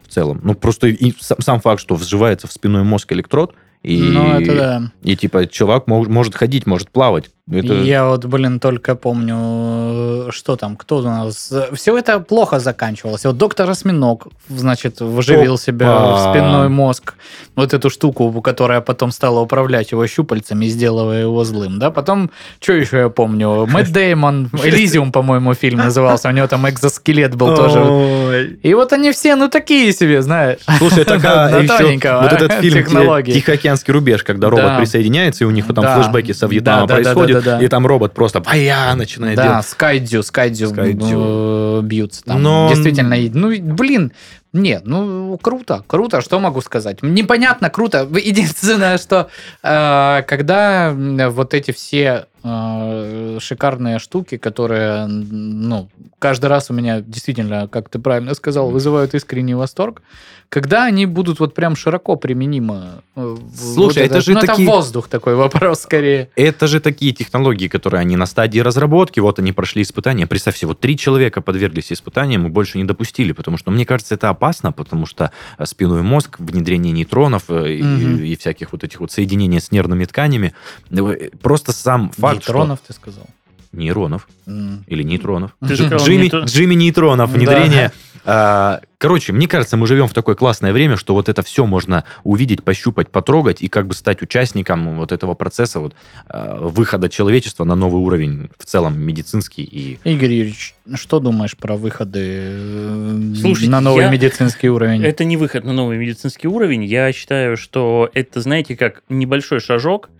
в целом. Ну, просто и сам факт, что вживается в спинной мозг электрод, и,
Ну, это да.
и типа человек мож- может ходить, может плавать. Это...
Я вот, блин, только помню, что там, кто у нас... Все это плохо заканчивалось. Вот доктор Осьминог, значит, вживил
Опа.
себя в спинной мозг. Вот эту штуку, которая потом стала управлять его щупальцами, сделывая его злым, да? Потом, что еще я помню? Мэтт Деймон, Элизиум, по-моему, фильм назывался. У него там экзоскелет был тоже. И вот они все, ну, такие себе, знаешь.
Слушай, такая
тоненького,
вот этот фильм
технологии.
Тихоокеанский рубеж, когда робот
Да.
присоединяется, и у них там
Да.
флешбеки со Вьетнама
Да, да, да,
происходят,
да, да, да.
и там робот просто пая начинает
Да,
делать.
Скайдзю, Скайдзю,
Скайдзю.
э, бьются там.
Но-
Действительно, ну, блин, нет, ну, круто, круто, что могу сказать? Непонятно, круто. Единственное, что э, когда вот эти все э, шикарные штуки, которые, ну, каждый раз у меня действительно, как ты правильно сказал, вызывают искренний восторг, когда они будут вот прям широко применимы? э,
Слушай,
вот
это же
ну,
такие-
это воздух такой вопрос скорее.
Это же такие технологии, которые они на стадии разработки, вот они прошли испытания. Представь себе, вот три человека подверглись испытаниям и больше не допустили, потому что, мне кажется, это опасно, потому что э, спинной мозг, внедрение нейтронов э, и, и всяких вот этих вот соединений с нервными тканями, э, просто сам факт,
Нейтронов, ты сказал.
Нейронов или нейтронов.
Ты сказал,
Джимми, Джимми Нейтронов,
Да.
внедрение. А, Короче, мне кажется, мы живем в такое классное время, что вот это все можно увидеть, пощупать, потрогать и как бы стать участником вот этого процесса вот, а, выхода человечества на новый уровень в целом медицинский и
Игорь Юрьевич, что думаешь про выходы э,
Слушайте,
на новый
я-
медицинский уровень?
Это не выход на новый медицинский уровень. Я считаю, что это, знаете, как небольшой шажок,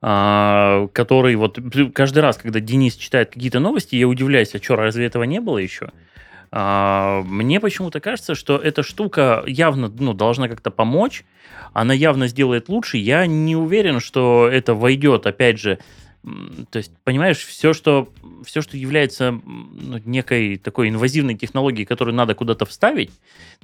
который вот каждый раз, когда Денис читает какие-то новости, я удивляюсь, а что, разве этого не было еще? А, Мне почему-то кажется, что эта штука явно ну, должна как-то помочь, она явно сделает лучше. Я не уверен, что это войдет, опять же, то есть, понимаешь, все, что, все, что является ну, некой такой инвазивной технологией, которую надо куда-то вставить,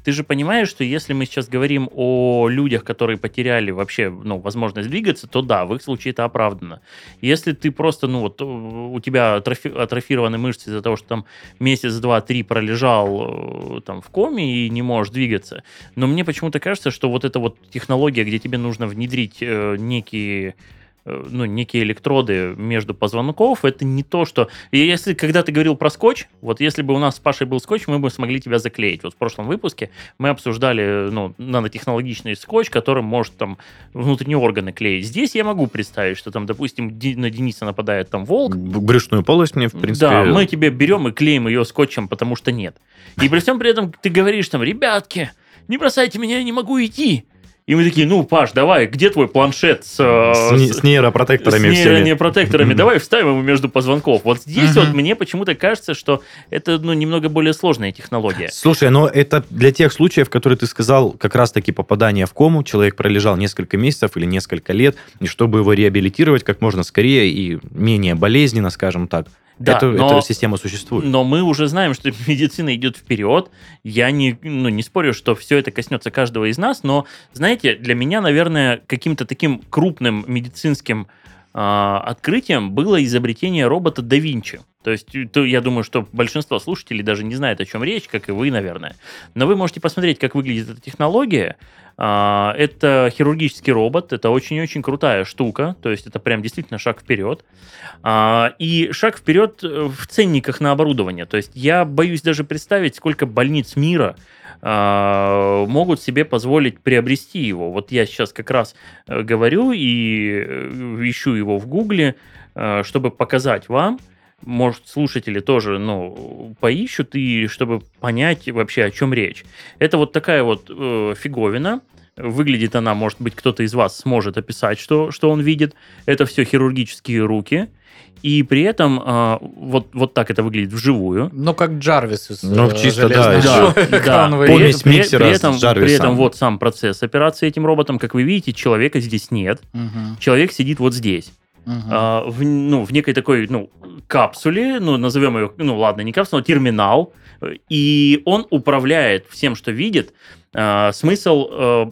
ты же понимаешь, что если мы сейчас говорим о людях, которые потеряли вообще ну, возможность двигаться, то да, в их случае это оправдано. Если ты просто, ну вот, у тебя атрофи- атрофированы мышцы из-за того, что там месяц, два, три пролежал э, там в коме и не можешь двигаться, но мне почему-то кажется, что вот эта вот технология, где тебе нужно внедрить э, некие ну, некие электроды между позвонков, это не то, что... И если, когда ты говорил про скотч, вот если бы у нас с Пашей был скотч, мы бы смогли тебя заклеить. Вот в прошлом выпуске мы обсуждали, ну, нанотехнологичный скотч, которым может там внутренние органы клеить. Здесь я могу представить, что там, допустим, на Дениса нападает там волк,
брюшную полость мне, в принципе...
да, мы тебе берем и клеим ее скотчем, потому что нет. И при всем при этом ты говоришь там, ребятки, не бросайте меня, я не могу идти. И мы такие, ну, Паш, давай, где твой планшет с, э,
с, с нейропротекторами
с
всеми.
нейронепротекторами, давай вставим его между позвонков. Вот здесь вот мне почему-то кажется, что это ну, немного более сложная технология.
Слушай, но это для тех случаев, которые ты сказал, как раз-таки попадание в кому, человек пролежал несколько месяцев или несколько лет, и чтобы его реабилитировать как можно скорее и менее болезненно, скажем так,
Да,
это,
но-
эта система существует.
Но мы уже знаем, что медицина идет вперед. Я не, ну, не спорю, что все это коснется каждого из нас, но, знаете, для меня, наверное, каким-то таким крупным медицинским а, открытием было изобретение робота да Винчи. То есть, э, то я думаю, что большинство слушателей даже не знает, о чем речь, как и вы, наверное. Но вы можете посмотреть, как выглядит эта технология. А, Это хирургический робот, это очень-очень крутая штука, то есть это прям действительно шаг вперед. А, И шаг вперед э, в ценниках на оборудование. То есть я боюсь даже представить, сколько больниц мира а, могут себе позволить приобрести его. Вот я сейчас как раз э, говорю и э, ищу его в Гугле, чтобы показать вам. Может, слушатели тоже, ну, поищут, и чтобы понять вообще, о чем речь. Это вот такая вот э, фиговина, Выглядит она, может быть, кто-то из вас сможет описать, что, что он видит. Это все хирургические руки. И при этом э, вот, вот так это выглядит вживую.
Ну, как Джарвис из
Ну,
э,
чисто, да,
«Железного
да,
человека».
да.
Помесь
при, при
с
этом, при этом вот сам процесс операции этим роботом, как вы видите, человека здесь нет.
Мгм,
Человек сидит вот здесь.
Мгм.
А, в, ну, в некой такой, ну, капсуле, ну, назовем ее, ну, ладно, не капсула, а терминал, и он управляет всем, что видит. А, смысл, э,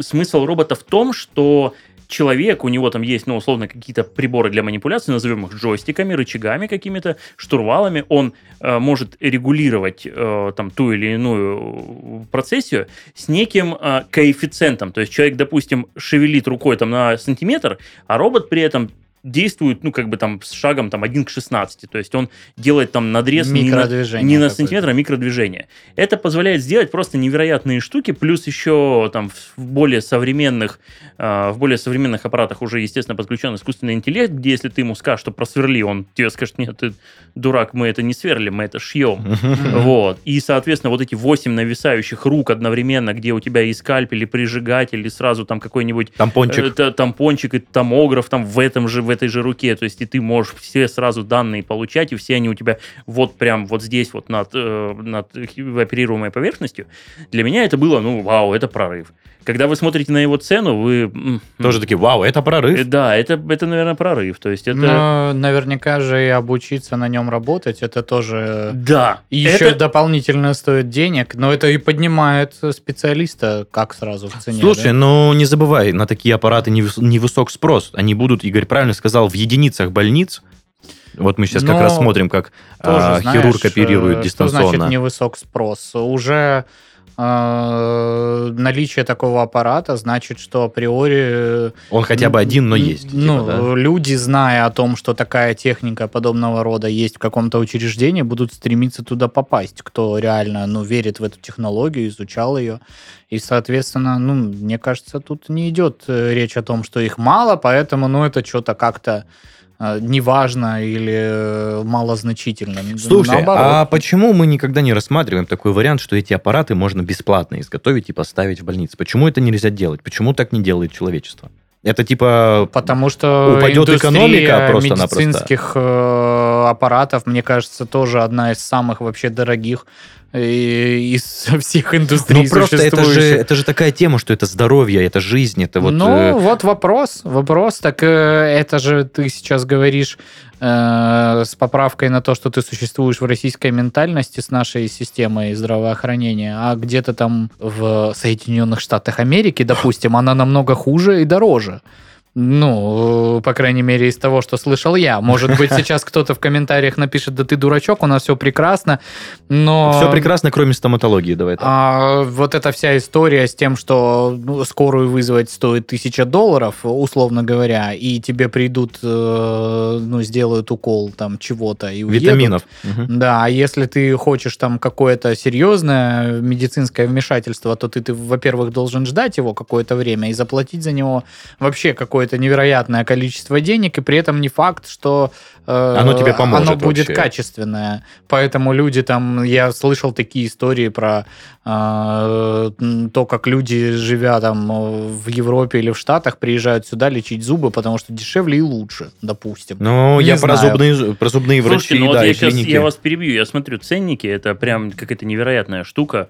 смысл робота в том, что человек, у него там есть, ну, условно, какие-то приборы для манипуляции, назовем их джойстиками, рычагами какими-то, штурвалами, он э, может регулировать э, там ту или иную процессию с неким э, коэффициентом. То есть человек, допустим, шевелит рукой там на сантиметр, а робот при этом действует, ну, как бы там с шагом там 1 к 16. То есть он делает там надрез не на, не на сантиметр, а микродвижение. Это позволяет сделать просто невероятные штуки, плюс еще там в более современных, э, в более современных аппаратах уже, естественно, подключен искусственный интеллект, где если ты ему скажешь, что просверли, он тебе скажет, нет, ты дурак, мы это не сверлим, мы это шьем. Вот. И, соответственно, вот эти 8 нависающих рук одновременно, где у тебя и скальпель, и прижигатель, и сразу там какой-нибудь
Тампончик.
э, та- тампончик и томограф там в этом же, в этой же руке. То есть и ты можешь все сразу данные получать, и все они у тебя вот прям вот здесь вот над, э, над оперируемой поверхностью. Для меня это было, ну, вау, это прорыв. Когда вы смотрите на его цену, вы...
Тоже такие, вау, это
э,
прорыв.
Да, это, это, наверное, прорыв. То есть это...
Но наверняка же и обучиться на нем работать, это тоже
Да.
еще
это-
дополнительно стоит денег, но это и поднимает специалиста как сразу в цене.
Слушай,
да?
ну не забывай, на такие аппараты невыс- невысок спрос. Они будут, Игорь правильно сказал, в единицах больниц. Вот мы сейчас как
Но
раз смотрим, как
Тоже,
а,
знаешь,
хирург оперирует
э,
дистанционно.
Что значит невысок спрос? Уже наличие такого аппарата значит, что априори... э,
Он хотя бы один, но есть. типа,
Ну,
да?
люди, зная о том, что такая техника подобного рода есть в каком-то учреждении, будут стремиться туда попасть, кто реально, ну, верит в эту технологию, изучал ее. И, соответственно, ну, мне кажется, тут не идет э, речь о том, что их мало, поэтому, ну, это что-то как-то неважно или э, малозначительно.
Слушай,
Наоборот.
а почему мы никогда не рассматриваем такой вариант, что эти аппараты можно бесплатно изготовить и поставить в больнице? Почему это нельзя делать? Почему так не делает человечество? Это типа...
Потому что
Упадет экономика просто-напросто.
медицинских э, аппаратов, мне кажется, тоже одна из самых вообще дорогих э, из всех индустрий
Ну просто это же, это же такая тема, что это здоровье, это жизнь, это вот...
ну,
э,
вот вопрос, вопрос. Так э, это же ты сейчас говоришь э, с поправкой на то, что ты существуешь в российской ментальности с нашей системой здравоохранения, а где-то там в Соединенных Штатах Америки, допустим, она намного хуже и дороже. Ну, э, по крайней мере, из того, что слышал я. Может быть, сейчас кто-то в комментариях напишет, да ты дурачок, у нас все прекрасно, но...
Все прекрасно, кроме стоматологии, давай так.
А, вот эта вся история с тем, что ну, скорую вызвать стоит тысяча долларов, условно говоря, и тебе придут, э, ну, сделают укол там чего-то и уедут.
Витаминов.
Да, а если ты хочешь там какое-то серьезное медицинское вмешательство, то ты, ты во-первых, должен ждать его какое-то время и заплатить за него вообще какое-то невероятное количество денег, и при этом не факт, что э,
Оно тебе поможет
оно будет
вообще.
качественное. Поэтому люди там, я слышал такие истории про э, то, как люди, живя там э, в Европе или в Штатах, приезжают сюда лечить зубы, потому что дешевле и лучше, допустим.
Ну, я про зубные, про зубные врачи,
Слушайте, ну вот
да,
я
и
сейчас
клиники.
я вас перебью, я смотрю ценники, это прям какая-то невероятная штука.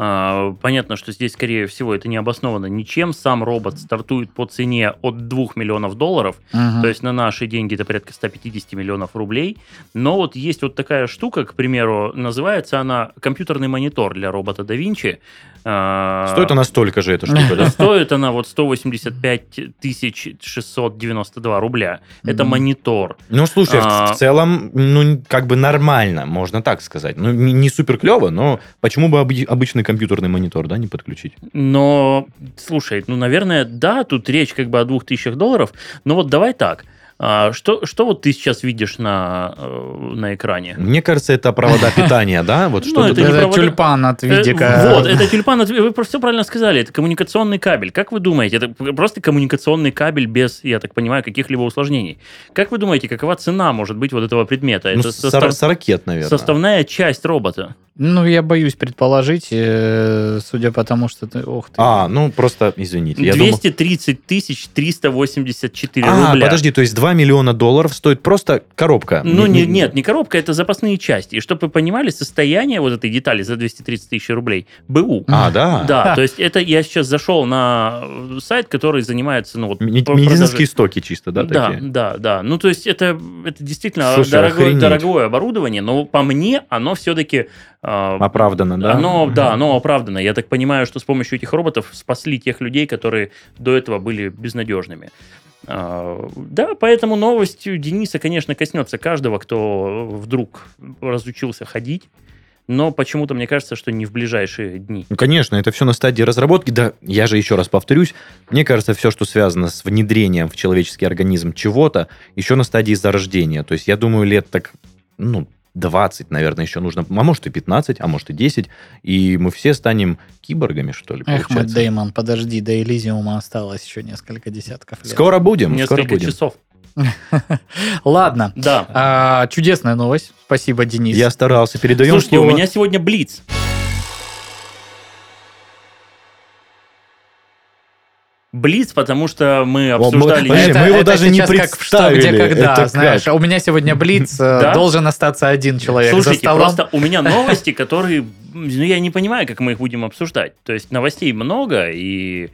А, понятно, что здесь, скорее всего, это не обосновано ничем. Сам робот стартует по цене от 2 миллионов долларов,
Мгм.
то есть на наши деньги это порядка 150 миллионов рублей. Но вот есть вот такая штука, к примеру, называется она компьютерный монитор для робота да Винчи. А,
Стоит она столько же, эта штука, да?
Стоит она вот 185 тысяч 692 рубля. Это монитор.
Ну, слушай, в-
А.
целом, ну, как бы нормально, можно так сказать. Ну, не, супер клево, но почему бы обычный компьютерный монитор, да, не подключить?
Но, слушай, ну, наверное, да, тут речь как бы о двух тысячах долларов, но вот давай так. А, что, что вот ты сейчас видишь на, э, на экране?
Мне кажется, это провода питания, да? Вот
Ну,
что-то
это
тюльпан от
Э,
видика.
Вот, это тюльпан, от- вы все правильно сказали, это коммуникационный кабель. Как вы думаете, это просто коммуникационный кабель без, я так понимаю, каких-либо усложнений. Как вы думаете, какова цена может быть вот этого предмета?
Ну,
Это
сорокет, наверное.
составная часть робота.
Ну, я боюсь предположить, э, судя по тому, что ты... Ох ты.
А, ну просто, извините. я думал-
230 тысяч 384
А,
рубля.
подожди, то есть 2 миллиона долларов стоит просто коробка?
Ну,
Не-
не,
не-
нет, не коробка, это запасные части. И чтобы вы понимали, состояние вот этой детали за 230 тысяч рублей БУ.
А, да?
Да, то есть это я сейчас зашел на э, сайт, который занимается, ну вот...
Медицинские стоки чисто, да,
Да,
такие?
да, да. Ну, то есть это, это действительно
Слушай,
дорогое,
охренеть.
дорогое оборудование, но по мне оно все-таки...
Оправданно, да?
Оно, да, оно оправдано. Я так понимаю, что с помощью этих роботов спасли тех людей, которые до этого были безнадежными. Да, поэтому новость Дениса, конечно, коснется каждого, кто вдруг разучился ходить. Но почему-то мне кажется, что не в ближайшие дни.
Ну, конечно, это все на стадии разработки. Да, я же еще раз повторюсь, мне кажется, все, что связано с внедрением в человеческий организм чего-то, еще на стадии зарождения. То есть, я думаю, лет так, ну, 20, наверное, еще нужно, а может и 15, а может и 10, и мы все станем киборгами, что ли,
Эх, Мэтт. Дэймон, подожди, до Элизиума осталось еще несколько десятков лет.
Скоро будем, скоро
Несколько
будем.
часов.
Ладно.
Да.
А, чудесная новость. Спасибо, Денис.
Я старался, передаем
Слушайте,
слово.
у меня сегодня блиц. Блиц, потому что мы
мы-
обсуждали...
подожди, мы его даже не
сейчас как «Что, где,
представили.
когда»,
Это
знаешь.
как?
А у меня сегодня Блиц, э,
Да?
должен остаться один человек за
Слушайте,
столом.
просто у меня новости, которые... Ну, я не понимаю, как мы их будем обсуждать. То есть новостей много, и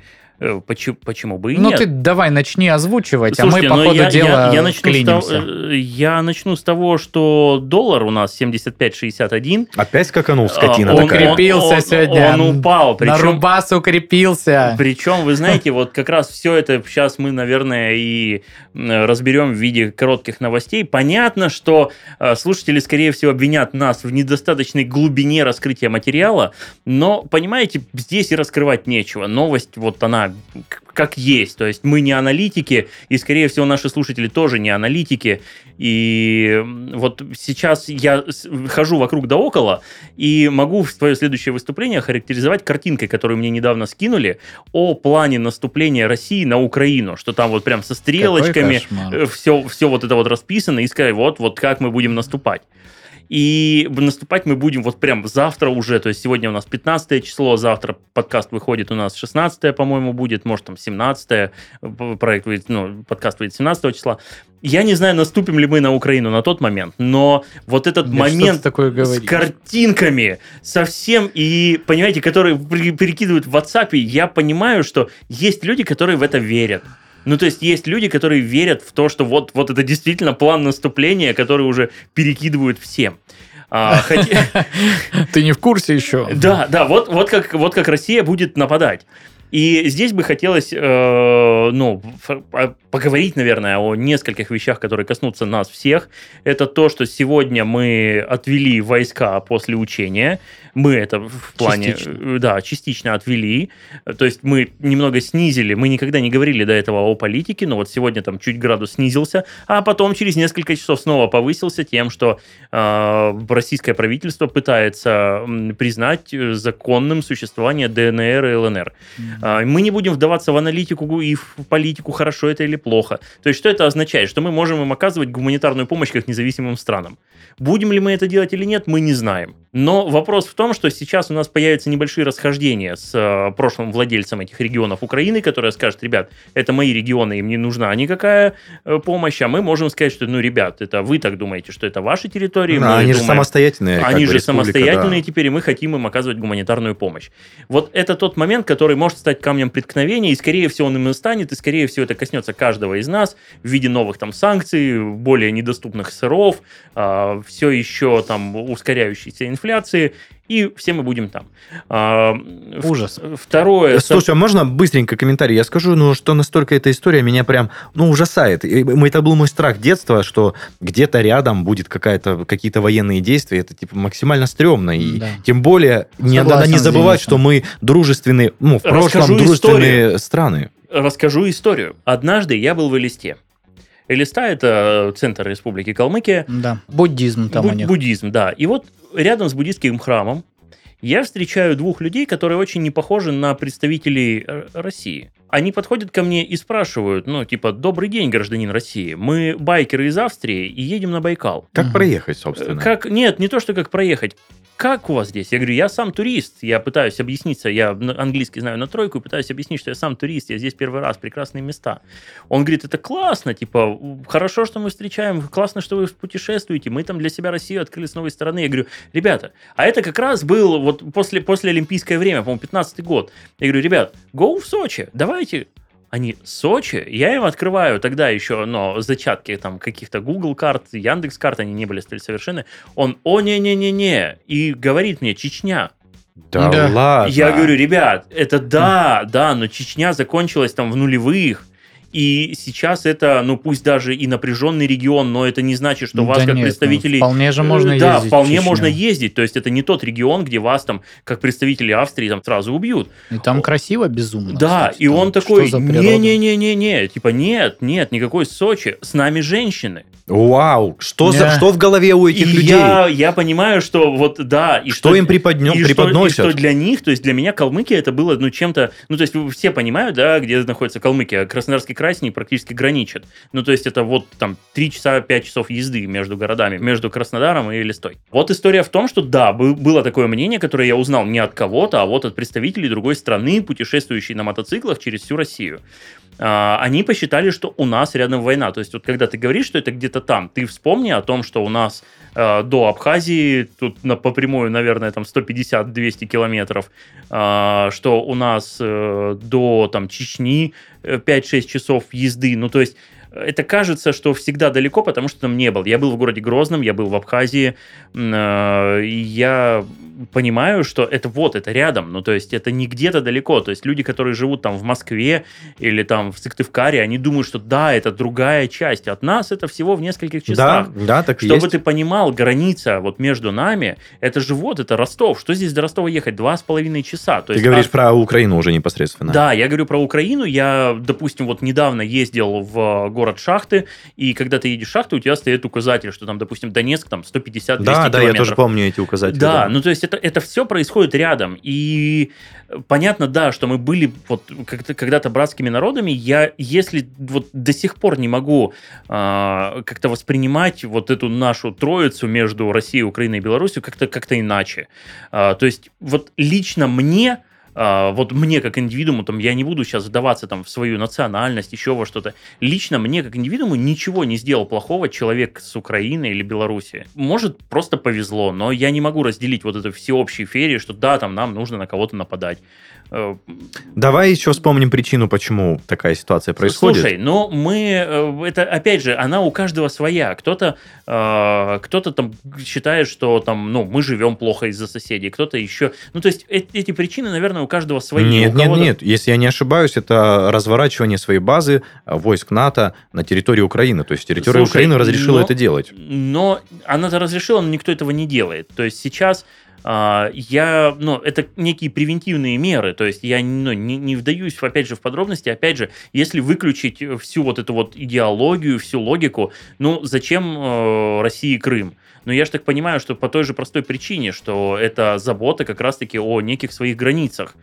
почему, почему бы и
Ну
нет.
ты давай начни озвучивать,
Слушайте,
а мы по
ну,
ходу
я,
дела
я, я начну того, э, я начну с того, что доллар у нас 75.61.
Опять скаканул скотина
А, он,
такая.
Укрепился
он-
сегодня.
Он упал.
На
Причем,
рубас укрепился.
Причем, вы знаете, вот как раз все это сейчас мы, наверное, и разберем в виде коротких новостей. Понятно, что э, слушатели, скорее всего, обвинят нас в недостаточной глубине раскрытия материала, но, понимаете, здесь и раскрывать нечего. Новость, вот она как есть. То есть мы не аналитики, и, скорее всего, наши слушатели тоже не аналитики. И вот сейчас я хожу вокруг да около, и могу свое следующее выступление характеризовать картинкой, которую мне недавно скинули, о плане наступления России на Украину, что там вот прям со стрелочками, все, все вот это вот расписано, и сказать, вот, вот как мы будем наступать. И наступать мы будем вот прям завтра уже, то есть сегодня у нас 15 число, завтра подкаст выходит у нас 16 по-моему, будет, может там 17 проект выйдет, ну, подкаст выйдет 17 числа. Я не знаю, наступим ли мы на Украину на тот момент, но вот этот
ты
момент
такое
с
говоришь?
картинками совсем, и, понимаете, которые перекидывают в WhatsApp, я понимаю, что есть люди, которые в это верят. Ну, то есть есть люди, которые верят в то, что вот, вот это действительно план наступления, который уже перекидывают всем. А, хотя-
Ты не в курсе еще?
да, да, вот, вот, как, вот как Россия будет нападать. И здесь бы хотелось, э, ну, по- поговорить, наверное, о нескольких вещах, которые коснутся нас всех. Это то, что сегодня мы отвели войска после учения. Мы это в плане,
Частично.
э, да, частично отвели. То есть мы немного снизили. Мы никогда не говорили до этого о политике, но вот сегодня там чуть градус снизился, а потом через несколько часов снова повысился тем, что э, российское правительство пытается признать э, законным существование ДНР и ЛНР. А, Мы не будем вдаваться в аналитику и в политику, хорошо это или плохо. То есть, что это означает? Что мы можем им оказывать гуманитарную помощь как независимым странам. Будем ли мы это делать или нет, мы не знаем. Но вопрос в том, что сейчас у нас появятся небольшие расхождения с э, прошлым владельцем этих регионов Украины, который скажет, ребят, это мои регионы, им не нужна никакая э, помощь, а мы можем сказать, что, ну, ребят, это вы так думаете, что это ваши территории,
Да, они же
думаем-
самостоятельные. как
они же самостоятельные
да.
теперь, и мы хотим им оказывать гуманитарную помощь. Вот это тот момент, который может стать камнем преткновения, и скорее всего он им и станет, и скорее всего это коснется каждого из нас в виде новых там санкций, более недоступных сыров, все еще там ускоряющейся инфляции, и все мы будем там. А,
Ужас.
Второе.
Слушай, а можно быстренько комментарий? Я скажу, ну, что настолько эта история меня прям, ну, ужасает. И Это был мой страх детства, что где-то рядом будет какая-то, какие-то военные действия. Это, типа, максимально стрёмно. И
Да.
тем более, не, надо не забывать, что мы дружественные, ну, в прошлом
Расскажу
дружественные страны.
расскажу историю. Однажды я был в Элисте. Элиста – это центр Республики Калмыкия.
Да. Буддизм там
Бу-
у них.
Буддизм, да. И вот рядом с буддийским храмом я встречаю двух людей, которые очень не похожи на представителей э, России. Они подходят ко мне и спрашивают, ну, типа, добрый день, гражданин России. Мы байкеры из Австрии и едем на Байкал.
Как проехать, собственно?
Как, нет, не то, что как проехать. Как у вас здесь? Я говорю, я сам турист. Я пытаюсь объясниться, я английский знаю на тройку, пытаюсь объяснить, что я сам турист, я здесь первый раз, прекрасные места. Он говорит, это классно, типа, хорошо, что мы встречаем, классно, что вы путешествуете, мы там для себя Россию открыли с новой стороны. Я говорю, ребята, а это как раз был вот после, после Олимпийское время, по-моему, 15 год. Я говорю, ребят, go в Сочи, давайте, они Сочи, я им открываю тогда еще, но зачатки там каких-то Google карт, Яндекс карт, они не были столь совершенны. Он, о, не-не-не-не, и говорит мне, Чечня.
Да,
Да.
ладно.
Я говорю, ребят, это да, да, но Чечня закончилась там в нулевых, и сейчас это, ну пусть даже и напряженный регион, но это не значит, что вас
Да
как
нет, ну,
представителей...
Вполне же можно
Э, Да,
ездить в
вполне можно ездить. То есть это не тот регион, где вас там, как представители Австрии, там сразу убьют.
И там красиво безумно.
Да,
кстати,
и он такой, не-не-не-не-не, типа нет, нет, никакой Сочи, с нами женщины.
Вау, что, за,
Да.
что в голове у этих
и
людей?
Я, я понимаю, что вот да, и
что, им преподнем,
и что-
преподносят?
и что для них, то есть для меня Калмыкия это было ну чем-то, ну то есть все понимают, да, где находится Калмыкия, Краснодарский край с ней практически граничит. Ну то есть это вот там 3 часа, 5 часов езды между городами, между Краснодаром и Листой. Вот история в том, что да, бы- было такое мнение, которое я узнал не от кого-то, а вот от представителей другой страны, путешествующей на мотоциклах через всю Россию. А, они посчитали, что у нас рядом война. То есть, вот когда ты говоришь, что это где-то там, ты вспомни о том, что у нас э, до Абхазии, тут на, по прямую, наверное, там 150-200 километров, а, что у нас э, до там, Чечни э, 5-6 часов езды. Ну, то есть, это кажется, что всегда далеко, потому что там не был. Я был в городе Грозном, я был в Абхазии, э, и я понимаю, что это вот, это рядом, ну, то есть это не где-то далеко, то есть люди, которые живут там в Москве или там в Сыктывкаре, они думают, что да, это другая часть, от нас это всего в нескольких
Да,
часах.
да, так и
Чтобы
есть.
ты понимал, граница вот между нами, это же вот, это Ростов. Что здесь до Ростова ехать? Два с половиной часа. То
Ты
есть
говоришь
от-
про Украину уже непосредственно.
да, я говорю про Украину. Я, допустим, вот недавно ездил в город Шахты, и когда ты едешь в Шахты, у тебя стоит указатель, что там, допустим, Донецк, там 150-200
да, да, я
километров.
тоже помню эти указатели.
Да, ну то есть это, это все происходит рядом. И понятно, да, что мы были вот когда-то братскими народами. Я, если вот до сих пор не могу а, как-то воспринимать вот эту нашу троицу между Россией, Украиной и Беларусью как-то как иначе. А, то есть вот лично мне вот мне как индивидууму, там, я не буду сейчас вдаваться там в свою национальность, еще во что-то. Лично мне как индивидууму ничего не сделал плохого человек с Украины или Беларуси. Может, просто повезло, но я не могу разделить вот это всеобщей ферии, что да, там нам нужно на кого-то нападать. Э,
Давай еще вспомним причину, почему такая ситуация происходит.
Слушай, но мы, э, это опять же, она у каждого своя. Кто-то, э, кто-то там считает, что там, ну, мы живем плохо из-за соседей, кто-то еще. Ну, то есть э- эти причины, наверное, у каждого свои.
Нет,
У
нет, нет. Если я не ошибаюсь, это разворачивание своей базы а, войск НАТО на территории Украины. То есть территория
Слушай,
Украины разрешила
но-
это делать.
Но она-то разрешила, но никто этого не делает. То есть сейчас я, ну, это некие превентивные меры, то есть я ну, не, не вдаюсь, опять же, в подробности, опять же, если выключить всю вот эту вот идеологию, всю логику, ну, зачем э, России Крым? Но я же так понимаю, что по той же простой причине, что это забота как раз-таки о неких своих границах.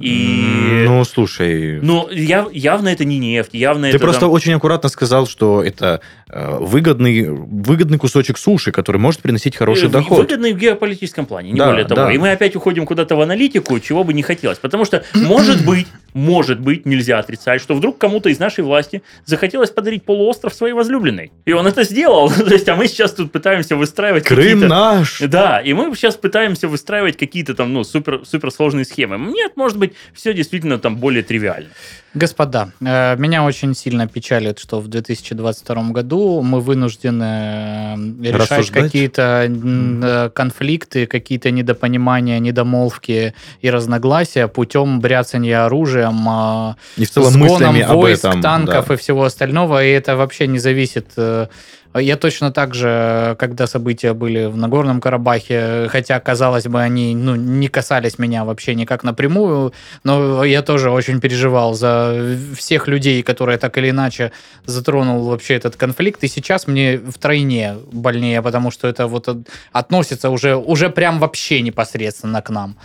И...
Ну, слушай...
Ну, яв- явно это не нефть, явно
Ты
это...
просто
там-
очень аккуратно сказал, что это э, выгодный, выгодный кусочек суши, который может приносить хороший
Э,
доход.
Выгодный в геополитическом плане, не
Да,
более того.
да.
И мы опять уходим куда-то в аналитику, чего бы не хотелось. Потому что, может быть, может быть, нельзя отрицать, что вдруг кому-то из нашей власти захотелось подарить полуостров своей возлюбленной. И он это сделал. То есть, а мы сейчас тут пытаемся выстраивать
Крым наш!
Да, и мы сейчас пытаемся выстраивать какие-то там, ну, супер, суперсложные схемы. Нет, может быть, все действительно там более тривиально.
Господа, э, меня очень сильно печалит, что в 2022 году мы вынуждены э, решать какие-то э, конфликты, какие-то недопонимания, недомолвки и разногласия путем бряцания оружием, э,
И в целом
сгоном
мыслями об
войск,
этом.
танков
да.
и всего остального, и это вообще не зависит Я точно так же, когда события были в Нагорном Карабахе, хотя, казалось бы, они ну, не касались меня вообще никак напрямую, но я тоже очень переживал за всех людей, которые так или иначе затронул вообще этот конфликт. И сейчас мне втройне больнее, потому что это вот относится уже, уже прям вообще непосредственно к нам.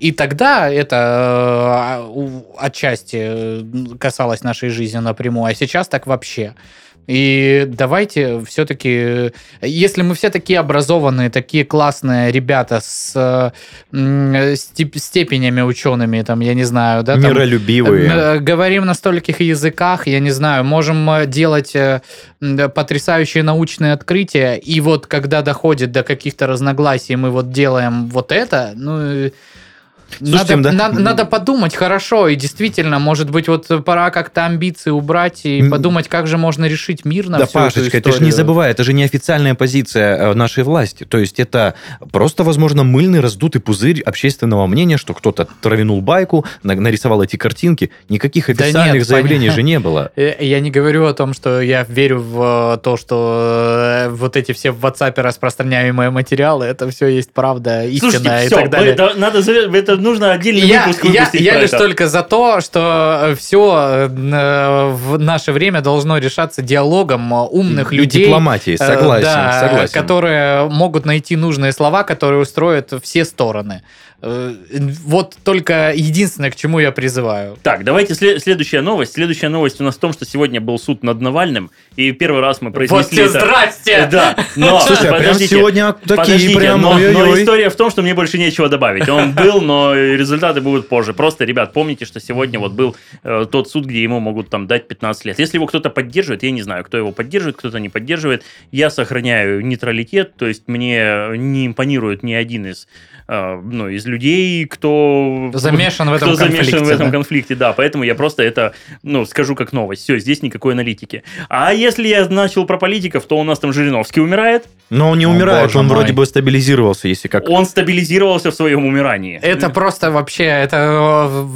И тогда это э, отчасти касалось нашей жизни напрямую, а сейчас так вообще. И давайте все-таки, если мы все такие образованные, такие классные ребята с э, степенями учеными, там, я не знаю, да, там,
миролюбивые,
э, говорим на стольких языках, я не знаю, можем э, делать потрясающие научные открытия, и вот когда доходит до каких-то разногласий, мы вот делаем вот это, ну Слушайте, надо, да? надо, надо подумать хорошо, и действительно, может быть, вот пора как-то амбиции убрать и подумать, как же можно решить мирно
да, всю Пашечка, эту ты же не забывай, это же не официальная позиция э, нашей власти. То есть это просто, возможно, мыльный раздутый пузырь общественного мнения, что кто-то травянул байку, нарисовал эти картинки. Никаких официальных да нет, заявлений понятно. же не было.
Э, я не говорю о том, что я верю в э, то, что вот эти все в WhatsApp распространяемые материалы, это все есть правда, истина Слушайте, и все, так далее.
Мы, надо, это нужно отдельный
я,
выпуск
Я, я лишь это. только за то, что все э, в наше время должно решаться диалогом умных
и,
людей.
дипломатией, э, согласен, да, согласен.
Которые могут найти нужные слова, которые устроят все стороны. Э, вот только единственное, к чему я призываю.
Так, давайте след- следующая новость. Следующая новость у нас в том, что сегодня был суд над Навальным, и первый раз мы произнесли
вот это. здрасте!
Да, но
Слушай, а прям сегодня такие подождите, прям...
Но, но история в том, что мне больше нечего добавить. Он был, но результаты будут позже. Просто, ребят, помните, что сегодня вот был э, тот суд, где ему могут там дать 15 лет. Если его кто-то поддерживает, я не знаю, кто его поддерживает, кто-то не поддерживает, я сохраняю нейтралитет, то есть мне не импонирует ни один из а, ну, из людей, кто
замешан в этом
кто
конфликте.
Замешан в этом да? конфликте, да. Поэтому я просто это, ну, скажу как новость. Все, здесь никакой аналитики. А если я начал про политиков, то у нас там Жириновский умирает.
Но он не О, умирает, он мой. вроде бы стабилизировался, если как.
Он стабилизировался в своем умирании.
Это просто вообще, это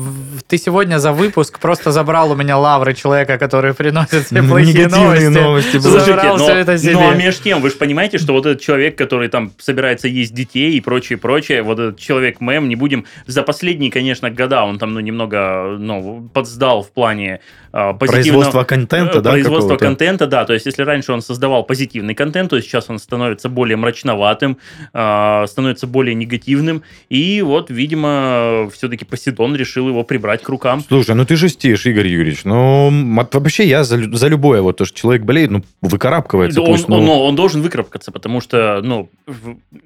ты сегодня за выпуск просто забрал у меня лавры человека, который приносит все плохие новости.
новости.
Слушайте, но, это себе. ну а между тем, вы же понимаете, что вот этот человек, который там собирается есть детей и прочее, прочее, вот этот человек-мем, не будем... За последние, конечно, года он там, ну, немного, ну, подсдал в плане э,
Производство контента, да?
Производство контента, да. То есть, если раньше он создавал позитивный контент, то сейчас он становится более мрачноватым, э, становится более негативным. И вот, видимо, все-таки Посейдон решил его прибрать к рукам.
Слушай, ну ты жестишь, Игорь Юрьевич. Ну, вообще я за, за любое, вот то, что человек болеет, ну, выкарабкивается.
Он, пусть, ну... он, он должен выкарабкаться, потому что, ну,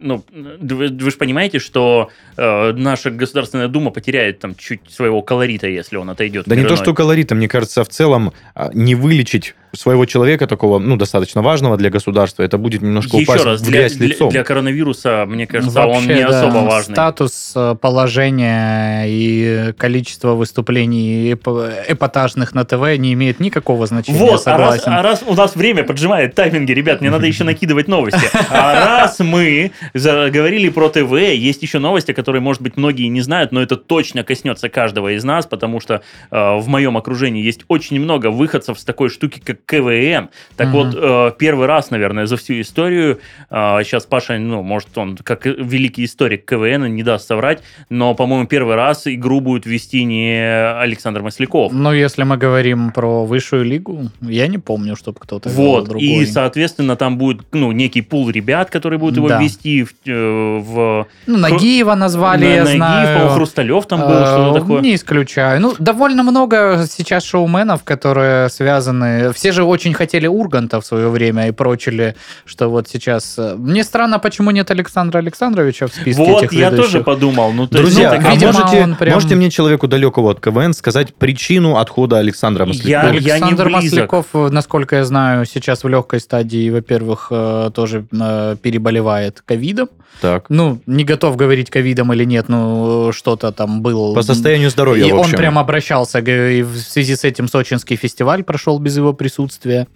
ну вы, вы же понимаете, что э, наша Государственная Дума потеряет там чуть своего колорита, если он отойдет.
Да не то, что колорита, мне кажется, в целом а, не вылечить своего человека такого, ну, достаточно важного для государства, это будет немножко
Еще
упасть
раз,
в грязь
для,
лицом.
Для, для коронавируса, мне кажется, Вообще, он не да, особо важный.
Статус э, положения и количество выступлений эпатажных на ТВ не имеет никакого значения,
вот, а раз, а раз у нас время поджимает тайминги, ребят, мне надо еще накидывать новости. А раз мы говорили про ТВ, есть еще новости, которые, может быть, многие не знают, но это точно коснется каждого из нас, потому что э, в моем окружении есть очень много выходцев с такой штуки, как КВН. Так угу. вот, э, первый раз, наверное, за всю историю, э, сейчас Паша, ну, может, он как великий историк КВН не даст соврать, но, по-моему, первый раз игру будет вести не Александр Масляков.
Ну, если мы говорим про высшую лигу, я не помню, чтобы кто-то
Вот, другой. и, соответственно, там будет, ну, некий пул ребят, которые будут его да. вести в... Э, в...
Ну, Нагиева назвали, на, я Нагиев, знаю.
Хрусталев там был, что-то такое.
Не исключаю. Ну, довольно много сейчас шоуменов, которые связаны... Все же очень хотели Урганта в свое время и прочили, что вот сейчас... Э, мне странно, почему нет Александра Александровича в списке
Вот,
этих
я тоже подумал. Ну,
то Друзья, есть, ну, а можете, прям... можете мне, человеку далекого от КВН, сказать причину отхода Александра Маслякова?
Я, Александр я Масляков, насколько я знаю, сейчас в легкой стадии, во-первых, э, тоже э, переболевает ковидом.
Так.
Ну, не готов говорить ковидом или нет, ну, что-то там было.
По состоянию здоровья,
И он прям обращался, и в связи с этим сочинский фестиваль прошел без его присутствия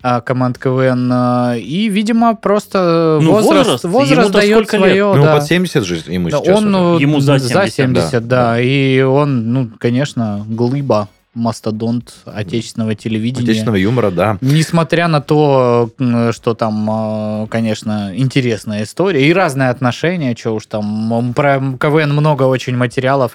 а, команд КВН. А, и, видимо, просто ну, возраст, возраст, возраст дает свое. Лет?
Ну, да. под 70 же ему сейчас.
Он,
уже. ему за 70,
за 70 да, да, да. И он, ну, конечно, глыба мастодонт отечественного телевидения.
Отечественного юмора, да.
Несмотря на то, что там, э, конечно, интересная история и разные отношения, что уж там, про КВН много очень материалов,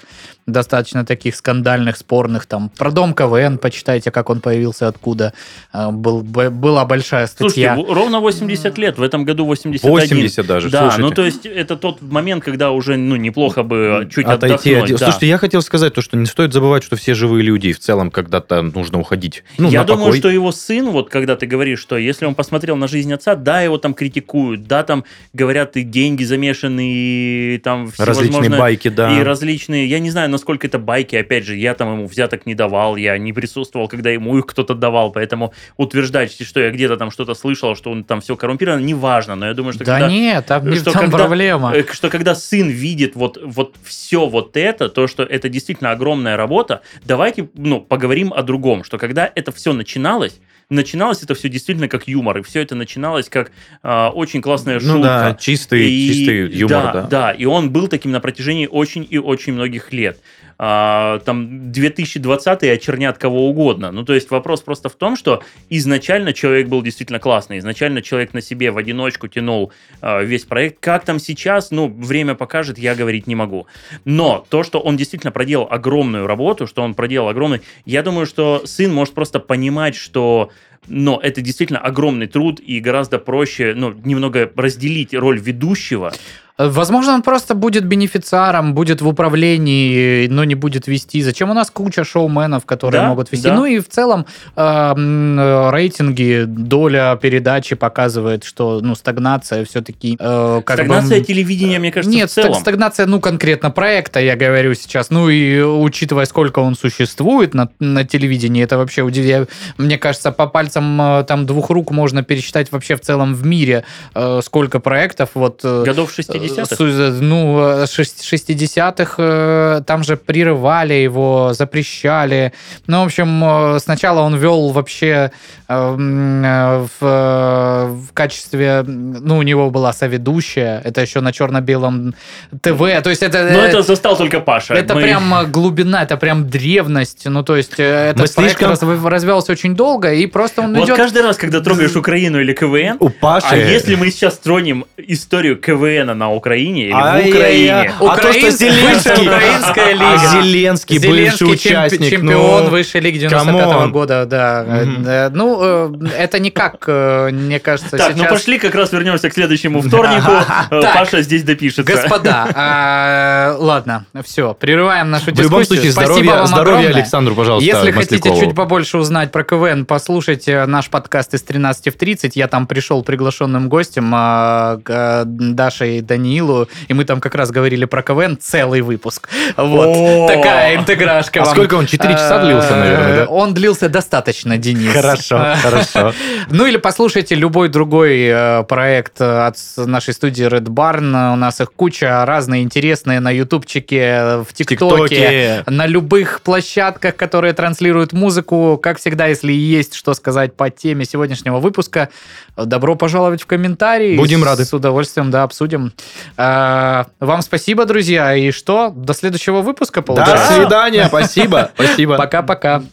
достаточно таких скандальных, спорных, там, про дом КВН, почитайте, как он появился, откуда, Э, был, б- была большая
Слушайте,
статья.
в- ровно 80 лет, в этом году 81.
80 даже,
Да,
слушайте.
ну то есть это тот момент, когда уже ну неплохо бы чуть
Отойти
отдохнуть.
от-
да.
Слушайте, я хотел сказать то, что не стоит забывать, что все живые люди, и в целом когда-то нужно уходить. Ну,
я
на
думаю,
покой.
что его сын, вот когда ты говоришь, что если он посмотрел на жизнь отца, да, его там критикуют, да, там говорят, и деньги замешаны, и там
Различные байки, да.
И различные, я не знаю, насколько это байки, опять же, я там ему взяток не давал, я не присутствовал, когда ему их кто-то давал, поэтому утверждать, что я где-то там что-то слышал, что он там все коррумпировано, неважно, но я думаю, что
Да
когда...
нет, там не в
что
том
когда-
проблема.
э, Что когда сын видит вот, вот все вот это, то, что это действительно огромная работа, давайте ну, поговорим о другом, что когда это все начиналось, начиналось это все действительно как юмор, и все это начиналось как а, очень классная шутка.
Ну да, чистый,
И-
чистый юмор, да.
Да, и он был таким на протяжении очень и очень многих лет. А, там 2020 очернят кого угодно. Ну, то есть вопрос просто в том, что изначально человек был действительно классный. Изначально человек на себе в одиночку тянул а, весь проект. Как там сейчас, ну, время покажет, я говорить не могу. Но то, что он действительно проделал огромную работу, что он проделал огромный... Я думаю, что сын может просто понимать, что но это действительно огромный труд и гораздо проще, ну, немного разделить роль ведущего.
Возможно, он просто будет бенефициаром, будет в управлении, но не будет вести. Зачем у нас куча шоуменов, которые
Да,
могут вести?
да.
Ну и в целом э, э, рейтинги, доля передачи показывает, что ну стагнация все-таки э, как бы,
Стагнация
м,
телевидения, мне кажется,
Нет,
в целом.
стаг- стагнация, ну, конкретно проекта, я говорю сейчас. Ну, и учитывая, сколько он существует на, на телевидении, это вообще удивляет. Мне кажется, по пальцам э, там двух рук можно пересчитать вообще в целом в мире, э, сколько проектов. Вот, э,
Годов 60-х.
Су- Ну, э, шест- 60-х э, там же прерывали его, запрещали. Ну, в общем, э, сначала он вел вообще э, э, в, э, в качестве... Ну, у него была соведущая, это еще на черно-белом ТВ. То есть это...
Но это застал только Паша.
Это
Мы-
прям э, глубина, это прям древность. Ну, то есть, э, этот
Мы
проект
слишком-
разв- развивался очень долго, и просто он
Вот
идет...
каждый раз, когда трогаешь Украину или КВН,
У Паши...
а если мы сейчас тронем историю КВН на Украине или в
Ай-яй-яй.
Украине,
А то, что
Украинская-
Зеленский...
Украинская лига.
А Зеленский, бывший участник.
чемпион
ну,
высшей лиги 95
come on.
года, да. Э, Ну, э, это никак, э, мне кажется,
Так, ну
сейчас...
пошли как раз вернемся к следующему вторнику.
Так.
Паша здесь допишется.
Господа, а, ладно, все, прерываем нашу
В
дискуссию.
любом случае,
Спасибо
здоровья. Александру, пожалуйста,
Если хотите чуть побольше узнать про КВН, послушайте наш подкаст из 13 в 30. Я там пришел приглашенным гостем а, к, а, Даше и Даниилу, и мы там как раз говорили про КВН целый выпуск. Вот, такая интеграшка
А сколько он? Четыре часа длился, наверное, да?
Он длился достаточно, Денис.
Хорошо, хорошо.
ну или послушайте любой другой э, проект э, от нашей студии Red Barn. У нас их куча, разные интересные на ютубчике, э, в
ТикТоке.
на любых площадках, которые транслируют музыку. Как всегда, если есть что сказать по теме сегодняшнего выпуска, добро пожаловать в комментарии.
Будем рады.
С удовольствием, да, обсудим. А, Вам спасибо, друзья. И что? До следующего выпуска,
До
получается?
свидания, спасибо, спасибо.
Пока-пока.